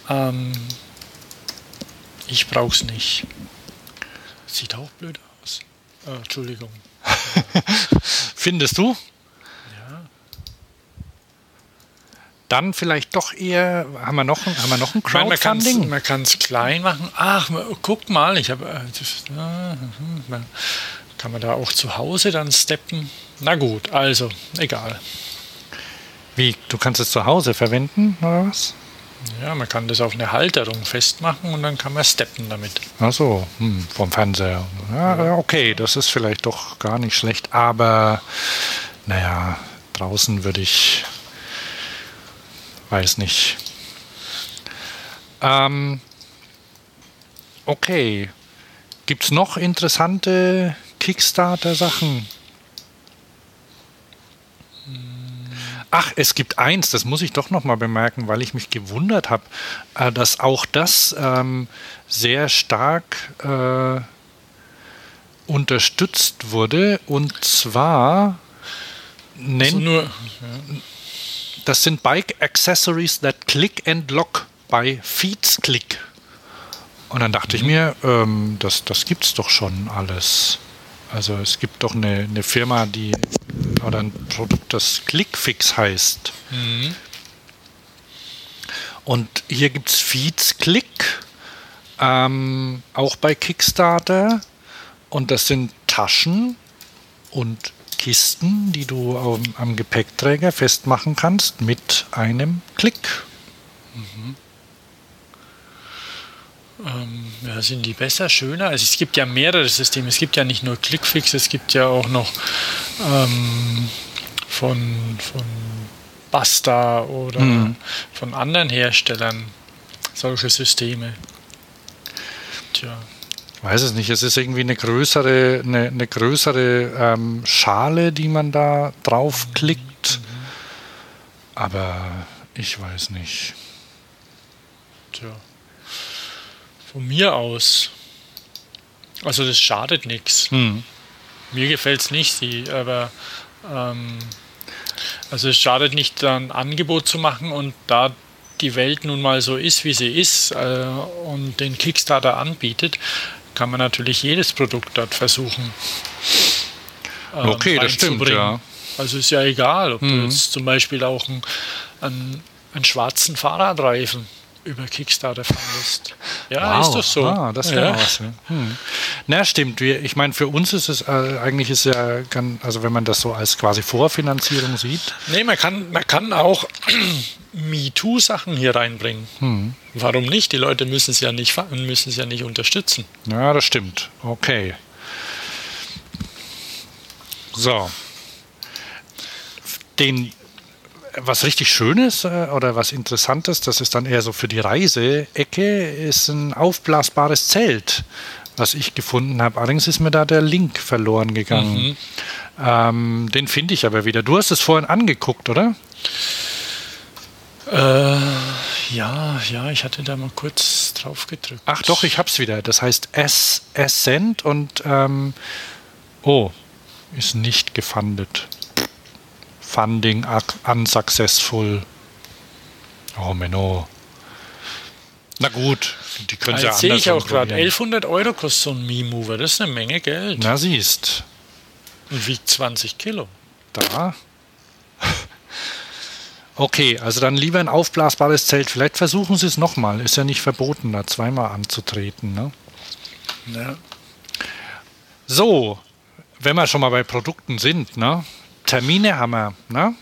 ähm, ich brauch's nicht. Sieht auch blöd aus. Äh, Entschuldigung. *laughs* Findest du? Ja. Dann vielleicht doch eher, haben wir noch, haben wir noch ein Crowdfunding? Man kann es klein machen. Ach, guck mal, ich habe, äh, kann man da auch zu Hause dann steppen? Na gut, also, egal. Wie, du kannst es zu Hause verwenden, oder was? Ja, man kann das auf eine Halterung festmachen und dann kann man steppen damit. Ach so, hm, vom Fernseher. Ja, okay, das ist vielleicht doch gar nicht schlecht, aber naja, draußen würde ich, weiß nicht. Ähm, okay, gibt es noch interessante Kickstarter-Sachen? Ach, es gibt eins, das muss ich doch noch mal bemerken, weil ich mich gewundert habe, äh, dass auch das ähm, sehr stark äh, unterstützt wurde. Und zwar nennt also nur, ja. Das sind Bike Accessories that click and lock by Feeds Click. Und dann dachte mhm. ich mir, ähm, das, das es doch schon alles. Also es gibt doch eine, eine Firma, die oder ein Produkt, das Clickfix heißt. Mhm. Und hier gibt es Feeds Click, ähm, auch bei Kickstarter. Und das sind Taschen und Kisten, die du am, am Gepäckträger festmachen kannst mit einem Klick. Mhm. Ähm, ja, sind die besser, schöner? Also es gibt ja mehrere Systeme. Es gibt ja nicht nur Clickfix, es gibt ja auch noch ähm, von, von Basta oder mhm. von anderen Herstellern solche Systeme. Tja. Weiß es nicht. Es ist irgendwie eine größere, eine, eine größere ähm, Schale, die man da draufklickt. Aber ich weiß nicht. Tja. Von mir aus. Also das schadet nichts. Hm. Mir gefällt es nicht, aber ähm, also es schadet nicht, ein Angebot zu machen und da die Welt nun mal so ist, wie sie ist äh, und den Kickstarter anbietet, kann man natürlich jedes Produkt dort versuchen. Ähm, okay, das stimmt, ja. Also ist ja egal, ob mhm. du jetzt zum Beispiel auch einen, einen, einen schwarzen Fahrradreifen über Kickstarter fandest. Ja, wow. ist doch so. Ah, das wäre ja. was. Hm. Na, stimmt. Wir, ich meine, für uns ist es äh, eigentlich ist ja, kann, also wenn man das so als quasi Vorfinanzierung sieht. Nee, man kann, man kann auch *clears throat* MeToo-Sachen hier reinbringen. Hm. Warum nicht? Die Leute müssen es ja nicht müssen es ja nicht unterstützen. Ja, das stimmt. Okay. So. Den was richtig Schönes äh, oder was Interessantes, das ist dann eher so für die Reiseecke, ist ein aufblasbares Zelt, was ich gefunden habe. Allerdings ist mir da der Link verloren gegangen. Mhm. Ähm, den finde ich aber wieder. Du hast es vorhin angeguckt, oder? Äh, ja, ja, ich hatte da mal kurz drauf gedrückt. Ach doch, ich hab's wieder. Das heißt S Ascent und ähm, oh, ist nicht gefundet. Funding unsuccessful. Oh Menno. Na gut, die können ja anders sehe ich auch gerade. 1100 Euro kostet so ein Mi-Mover. Das ist eine Menge Geld. Na siehst. Und wiegt 20 Kilo. Da. *laughs* Okay, also dann lieber ein aufblasbares Zelt. Vielleicht versuchen Sie es nochmal. Ist ja nicht verboten, da zweimal anzutreten. Ne? Ja. So, wenn wir schon mal bei Produkten sind, ne? Termine haben wir, ne?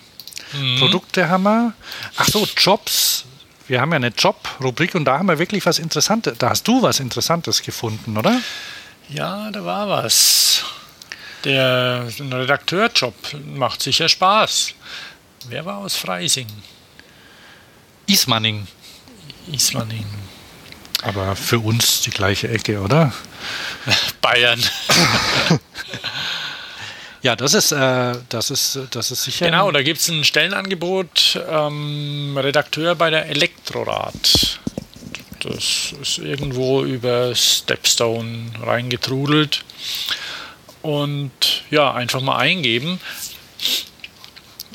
Mhm. Produkte haben wir. Ach so, Jobs. Wir haben ja eine Job-Rubrik und da haben wir wirklich was Interessantes. Da hast du was Interessantes gefunden, oder? Ja, da war was. Der Redakteurjob macht sicher Spaß. Wer war aus Freising? Ismaning. Ismaning. Aber für uns die gleiche Ecke, oder? *laughs* Bayern. *laughs* Ja, das ist, äh, das ist, das ist sicher. Genau, da gibt es ein Stellenangebot, ähm, Redakteur bei der Elektrorad. Das ist irgendwo über Stepstone reingetrudelt. Und ja, einfach mal eingeben.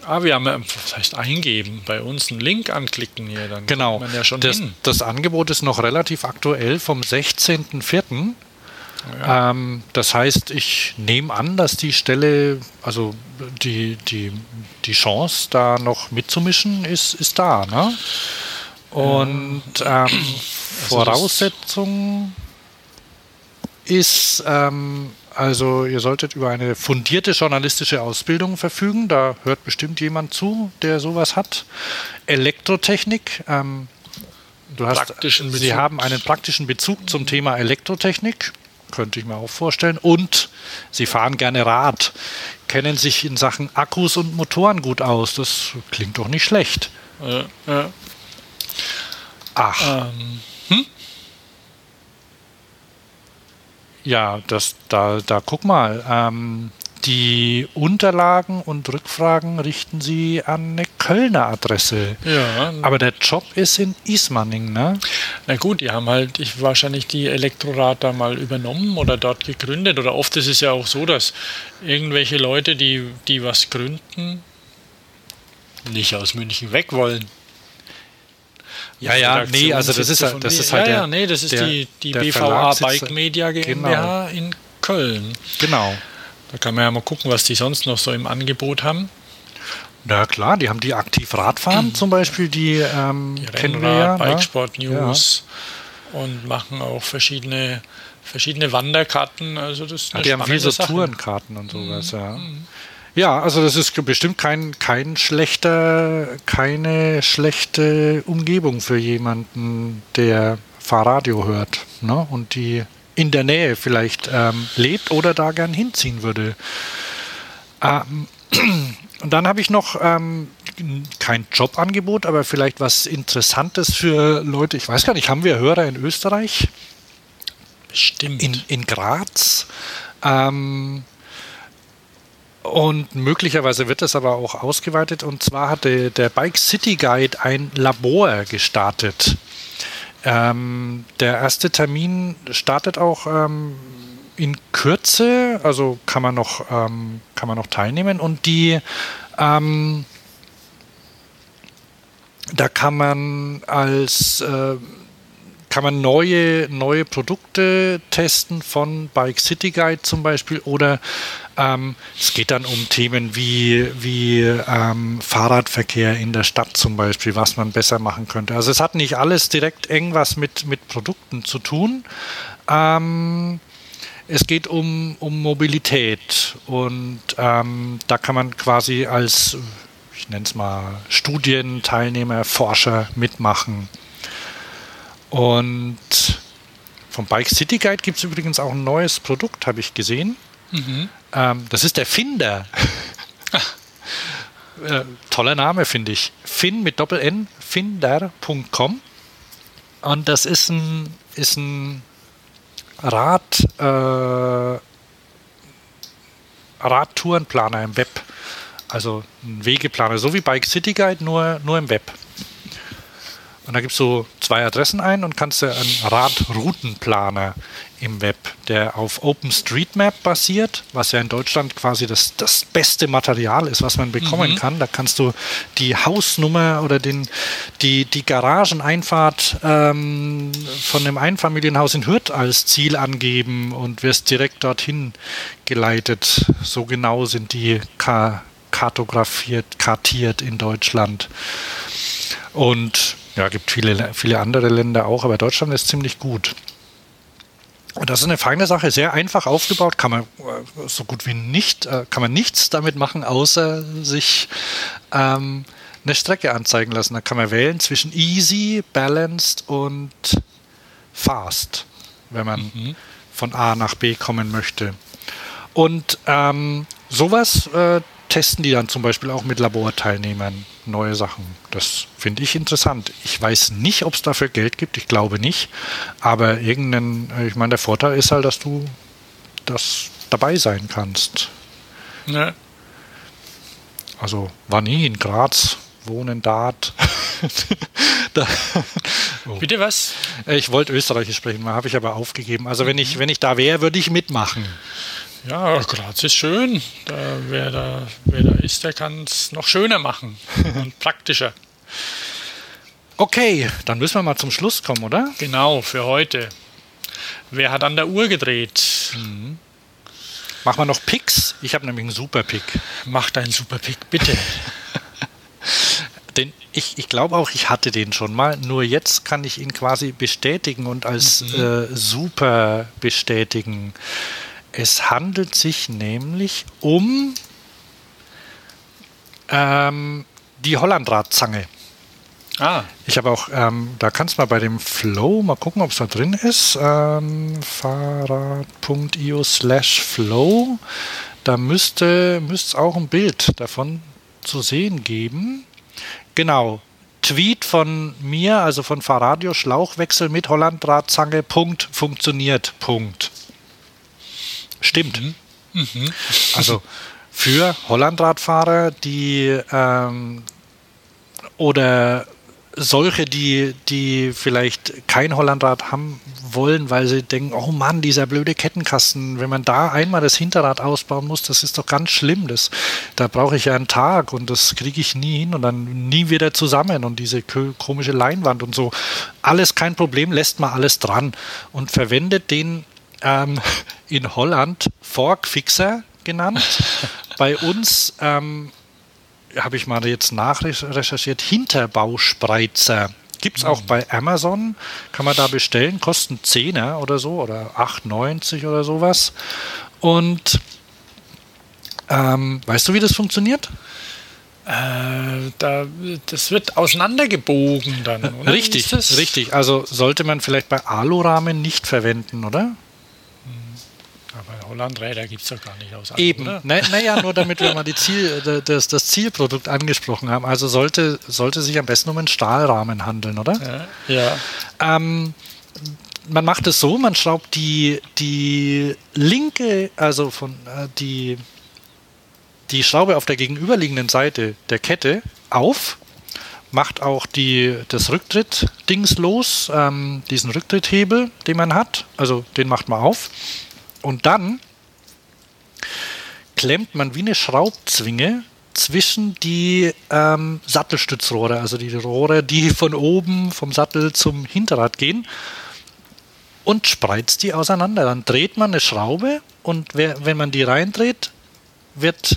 Ah, wir haben, was heißt eingeben? Bei uns einen Link anklicken hier, dann genau. man ja schon das, hin. Das Angebot ist noch relativ aktuell vom 16.04. Ja. Ähm, das heißt, ich nehme an, dass die Stelle, also die, die, die Chance, da noch mitzumischen, ist, ist da. Ne? Und ähm, also Voraussetzung ist, ähm, also ihr solltet über eine fundierte journalistische Ausbildung verfügen. Da hört bestimmt jemand zu, der sowas hat. Elektrotechnik. Ähm, du hast, Sie haben einen praktischen Bezug zum Thema Elektrotechnik könnte ich mir auch vorstellen. Und sie fahren gerne Rad, kennen sich in Sachen Akkus und Motoren gut aus. Das klingt doch nicht schlecht. Ja, ja. Ach. Ähm, hm? Ja, das, da, da guck mal. Ähm, die Unterlagen und Rückfragen richten Sie an eine Kölner Adresse. Ja. Aber der Job ist in Ismaning, ne? Na gut, die haben halt ich, wahrscheinlich die Elektrorad da mal übernommen oder dort gegründet. Oder oft ist es ja auch so, dass irgendwelche Leute, die, die was gründen, nicht aus München weg wollen. Ja, ja, nee, also das ist, das ist halt ja, der, ja, nee, das ist der, die, die BVA Bike Media GmbH genau. in Köln. Genau. Da kann man ja mal gucken, was die sonst noch so im Angebot haben. Na klar, die haben die aktiv Radfahren zum Beispiel, die, ähm, die kennen wir ja. Ne? Bikesport News ja. und machen auch verschiedene, verschiedene Wanderkarten. Also das ja, die haben viele so. Tourenkarten und sowas, mhm. ja. Ja, also das ist bestimmt kein, kein schlechter, keine schlechte Umgebung für jemanden, der Fahrradio hört ne? und die in der Nähe vielleicht ähm, lebt oder da gern hinziehen würde. Ähm, *clears throat* und dann habe ich noch ähm, kein Jobangebot, aber vielleicht was Interessantes für Leute. Ich weiß gar nicht, haben wir Hörer in Österreich? Bestimmt. In, in Graz. Ähm, und möglicherweise wird das aber auch ausgeweitet. Und zwar hatte der Bike City Guide ein Labor gestartet. Ähm, der erste Termin startet auch ähm, in Kürze, also kann man noch, ähm, kann man noch teilnehmen. Und die ähm, da kann man als äh, kann man neue, neue Produkte testen von Bike City Guide zum Beispiel oder ähm, es geht dann um Themen wie, wie ähm, Fahrradverkehr in der Stadt zum Beispiel, was man besser machen könnte. Also es hat nicht alles direkt irgendwas mit, mit Produkten zu tun. Ähm, es geht um, um Mobilität und ähm, da kann man quasi als, ich nenne es mal, Studienteilnehmer, Forscher mitmachen. Und vom Bike City Guide gibt es übrigens auch ein neues Produkt, habe ich gesehen. Mhm. Ähm, das ist der Finder. *laughs* äh, toller Name, finde ich. Fin mit Doppel-N, finder.com. Und das ist ein, ist ein Rad, äh, Radtourenplaner im Web. Also ein Wegeplaner, so wie Bike City Guide, nur, nur im Web. Und da gibst du zwei Adressen ein und kannst dir einen Radroutenplaner im Web, der auf OpenStreetMap basiert, was ja in Deutschland quasi das, das beste Material ist, was man bekommen mhm. kann. Da kannst du die Hausnummer oder den, die, die Garageneinfahrt ähm, von einem Einfamilienhaus in Hürth als Ziel angeben und wirst direkt dorthin geleitet. So genau sind die kartografiert, kartiert in Deutschland. Und ja, gibt viele, viele andere Länder auch, aber Deutschland ist ziemlich gut. Und das ist eine feine Sache, sehr einfach aufgebaut, kann man äh, so gut wie nicht, äh, kann man nichts damit machen, außer sich ähm, eine Strecke anzeigen lassen. Da kann man wählen zwischen easy, balanced und fast, wenn man mhm. von A nach B kommen möchte. Und ähm, sowas äh, testen die dann zum Beispiel auch mit Laborteilnehmern neue Sachen. Das finde ich interessant. Ich weiß nicht, ob es dafür Geld gibt. Ich glaube nicht. Aber irgendeinen, äh, ich meine, der Vorteil ist halt, dass du das dabei sein kannst. Ja. Also war nie in Graz, wohnen dort. *laughs* da, oh. Bitte was? Ich wollte Österreichisch sprechen, habe ich aber aufgegeben. Also wenn ich, wenn ich da wäre, würde ich mitmachen. Ja, Graz ist schön. Da, wer, da, wer da ist, der kann es noch schöner machen *laughs* und praktischer. Okay, dann müssen wir mal zum Schluss kommen, oder? Genau, für heute. wer hat an der Uhr gedreht? Mhm. Machen wir noch Picks? Ich habe nämlich einen super Pick. Mach deinen super Pick, bitte. *laughs* den ich, ich glaube auch, ich hatte den schon mal, nur jetzt kann ich ihn quasi bestätigen und als mhm. äh, super bestätigen. Es handelt sich nämlich um ähm, die Hollandradzange. Ah. Ich habe auch, ähm, da kannst du mal bei dem Flow mal gucken, ob es da drin ist. Ähm, Fahrrad.io slash Flow. Da müsste es auch ein Bild davon zu sehen geben. Genau. Tweet von mir, also von Fahrradio, Schlauchwechsel mit Hollanddrahtzange, Punkt, funktioniert, Punkt. Stimmt. Mhm. Mhm. *laughs* Also für Hollandradfahrer, die ähm, oder solche, die, die vielleicht kein Hollandrad haben wollen, weil sie denken, oh Mann, dieser blöde Kettenkasten, wenn man da einmal das Hinterrad ausbauen muss, das ist doch ganz schlimm. Das, da brauche ich ja einen Tag und das kriege ich nie hin und dann nie wieder zusammen und diese komische Leinwand und so. Alles kein Problem, lässt mal alles dran und verwendet den ähm, in Holland Forkfixer genannt. *laughs* Bei uns ähm, habe ich mal jetzt nachrecherchiert, Hinterbauspreizer. Gibt es auch hm. bei Amazon, kann man da bestellen, kosten 10er oder so oder 8,90 oder sowas. Und ähm, weißt du, wie das funktioniert? Äh, da, das wird auseinandergebogen dann, oder? Richtig, richtig. Also sollte man vielleicht bei Alurahmen nicht verwenden, oder? Hollandräder gibt es doch gar nicht aus. Eben. Naja, nur damit wir mal Ziel, das, das Zielprodukt angesprochen haben. Also sollte, sollte sich am besten um einen Stahlrahmen handeln, oder? Ja. ja. Ähm, man macht es so, man schraubt die, die linke, also von äh, die, die Schraube auf der gegenüberliegenden Seite der Kette auf, macht auch die, das Rücktritt-Dings los, ähm, diesen Rücktritthebel, den man hat, also den macht man auf und dann klemmt man wie eine Schraubzwinge zwischen die ähm, Sattelstützrohre, also die Rohre, die von oben vom Sattel zum Hinterrad gehen und spreizt die auseinander. Dann dreht man eine Schraube und wer, wenn man die reindreht, wird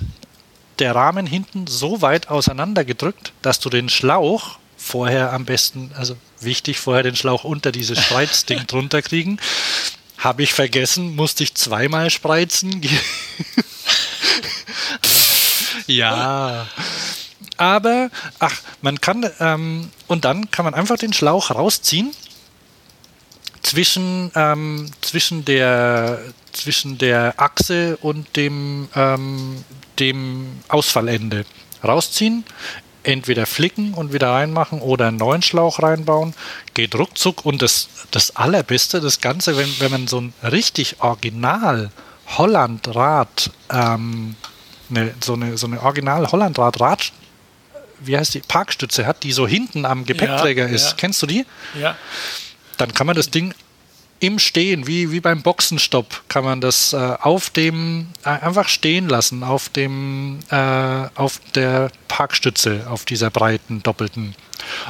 der Rahmen hinten so weit auseinandergedrückt, dass du den Schlauch vorher am besten, also wichtig, vorher den Schlauch unter dieses *laughs* Spreizding drunter kriegen, habe ich vergessen, musste ich zweimal spreizen. ja. Aber, ach, man kann, ähm, und dann kann man einfach den Schlauch rausziehen zwischen, ähm, zwischen, der, zwischen der Achse und dem, ähm, dem Ausfallende. Rausziehen, entweder flicken und wieder reinmachen oder einen neuen Schlauch reinbauen. Geht ruckzuck und das, das Allerbeste, das Ganze, wenn, wenn man so ein richtig original Hollandrad, ähm, ne, so eine, so eine original Hollandrad-Rad, wie heißt die, Parkstütze hat, die so hinten am Gepäckträger ja, ist. Ja. Kennst du die? Ja. Dann kann man das Ding im Stehen, wie, wie beim Boxenstopp, kann man das äh, auf dem, äh, einfach stehen lassen, auf dem, äh, auf der Parkstütze, auf dieser breiten, doppelten.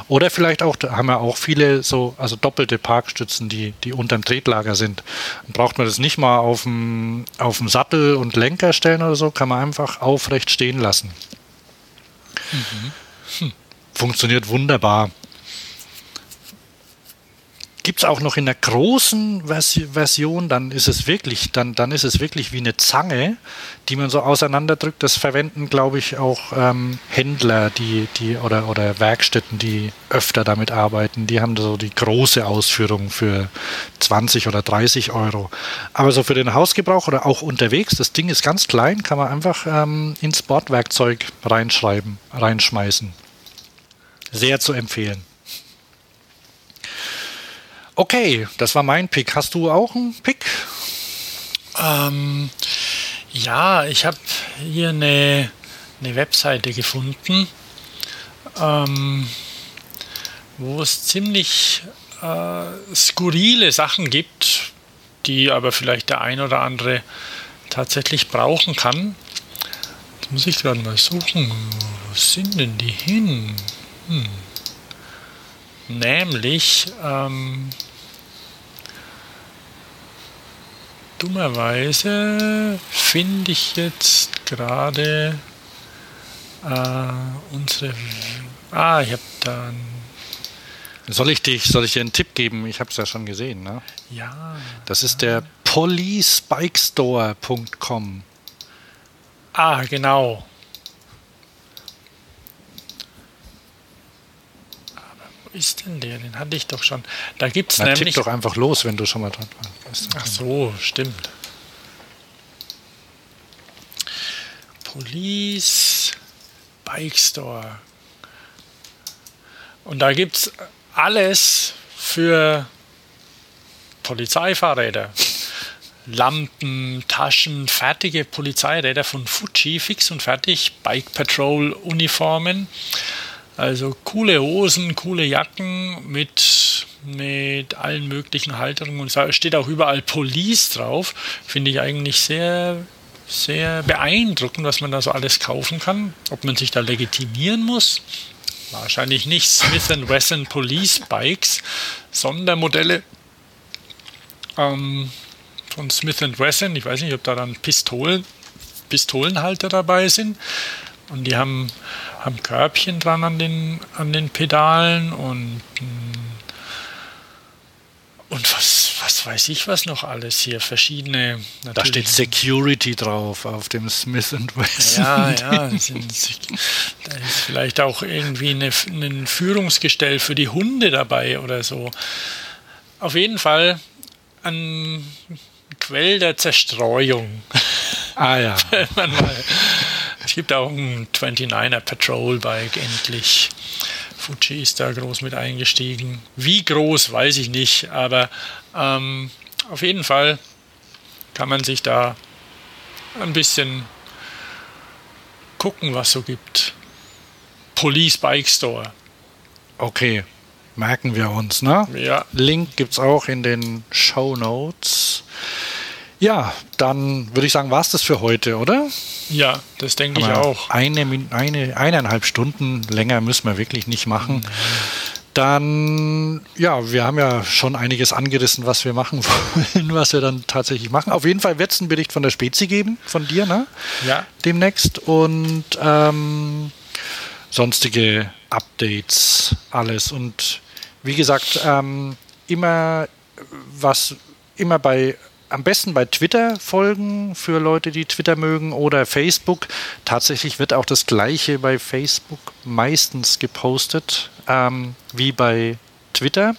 Oder vielleicht auch, da haben wir auch viele so, also doppelte Parkstützen, die, die unterm Tretlager sind. Dann braucht man das nicht mal auf dem, auf dem Sattel und Lenker stellen oder so, kann man einfach aufrecht stehen lassen. Mhm. Hm. Funktioniert wunderbar gibt es auch noch in der großen Version, dann ist es wirklich, dann, dann ist es wirklich wie eine Zange, die man so auseinanderdrückt. Das verwenden, glaube ich, auch ähm, Händler, die, die oder, oder Werkstätten, die öfter damit arbeiten. Die haben so die große Ausführung für 20 oder 30 Euro. Aber so für den Hausgebrauch oder auch unterwegs, das Ding ist ganz klein, kann man einfach ähm, ins Bordwerkzeug reinschreiben, reinschmeißen. Sehr zu empfehlen. Okay, das war mein Pick. Hast du auch einen Pick? Ähm, ja, ich habe hier eine, eine Webseite gefunden, ähm, wo es ziemlich äh, skurrile Sachen gibt, die aber vielleicht der ein oder andere tatsächlich brauchen kann. Jetzt muss ich gerade mal suchen. Wo sind denn die hin? Hm. Nämlich ähm, dummerweise finde ich jetzt gerade äh, unsere. Ah, ich habe da. Soll ich, dich, soll ich dir einen Tipp geben? Ich habe es ja schon gesehen. Ne? Ja. Das ist der policebikestore.com. Ah, genau. Ist denn der? Den hatte ich doch schon. Da gibt es nämlich. Tipp doch einfach los, wenn du schon mal dran warst. Ach so, stimmt. Police Bike Store. Und da gibt es alles für Polizeifahrräder. Lampen, Taschen, fertige Polizeiräder von Fuji, fix und fertig, Bike Patrol Uniformen. Also coole Hosen, coole Jacken mit, mit allen möglichen Halterungen. Und es steht auch überall Police drauf. Finde ich eigentlich sehr, sehr beeindruckend, was man da so alles kaufen kann. Ob man sich da legitimieren muss? Wahrscheinlich nicht. Smith Wesson Police Bikes, Sondermodelle ähm, von Smith Wesson. Ich weiß nicht, ob da dann Pistolen, Pistolenhalter dabei sind. Und die haben, haben Körbchen dran an den, an den Pedalen und, und was, was weiß ich was noch alles hier. Verschiedene. Da steht Security drauf auf dem Smith Wesson. Ja, ja. *laughs* Sind, da ist vielleicht auch irgendwie eine, ein Führungsgestell für die Hunde dabei oder so. Auf jeden Fall ein Quell der Zerstreuung. Ah ja. *laughs* Wenn man mal es gibt auch ein 29er Patrol Bike endlich. Fuji ist da groß mit eingestiegen. Wie groß, weiß ich nicht, aber ähm, auf jeden Fall kann man sich da ein bisschen gucken, was so gibt. Police Bike Store. Okay, merken wir uns, ne? Ja. Link gibt es auch in den Show Notes. Ja, dann würde ich sagen, war es das für heute, oder? Ja, das denke ich auch. Eine, eine, eineinhalb Stunden länger müssen wir wirklich nicht machen. Dann, ja, wir haben ja schon einiges angerissen, was wir machen *laughs* wollen, was wir dann tatsächlich machen. Auf jeden Fall wird es einen Bericht von der Spezi geben, von dir, ne? Ja. Demnächst. Und ähm, sonstige Updates, alles. Und wie gesagt, ähm, immer was, immer bei am besten bei Twitter folgen für Leute, die Twitter mögen oder Facebook. Tatsächlich wird auch das gleiche bei Facebook meistens gepostet ähm, wie bei Twitter.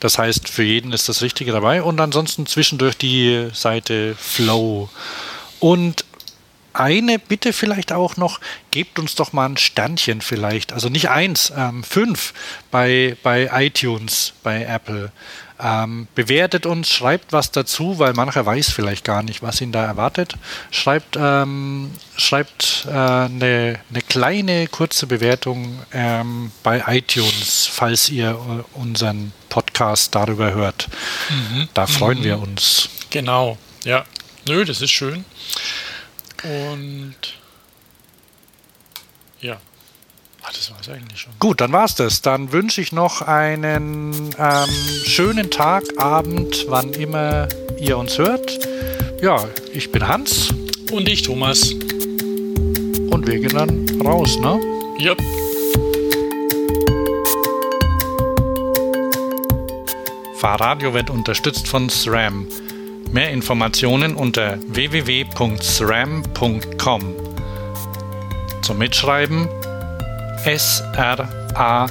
Das heißt, für jeden ist das Richtige dabei. Und ansonsten zwischendurch die Seite Flow. Und eine Bitte vielleicht auch noch, gebt uns doch mal ein Sternchen vielleicht. Also nicht eins, ähm, fünf bei, bei iTunes, bei Apple. Ähm, bewertet uns, schreibt was dazu, weil mancher weiß vielleicht gar nicht, was ihn da erwartet. Schreibt, ähm, schreibt äh, eine, eine kleine, kurze Bewertung ähm, bei iTunes, falls ihr äh, unseren Podcast darüber hört. Mhm. Da freuen mhm. wir uns. Genau, ja. Nö, das ist schön. Und ja. Ach, das war es eigentlich schon. Gut, dann war es das. Dann wünsche ich noch einen ähm, schönen Tag, Abend, wann immer ihr uns hört. Ja, ich bin Hans. Und ich, Thomas. Und wir gehen dann raus, ne? Ja. Fahrradio wird unterstützt von SRAM. Mehr Informationen unter www.sram.com. Zum Mitschreiben sram.com.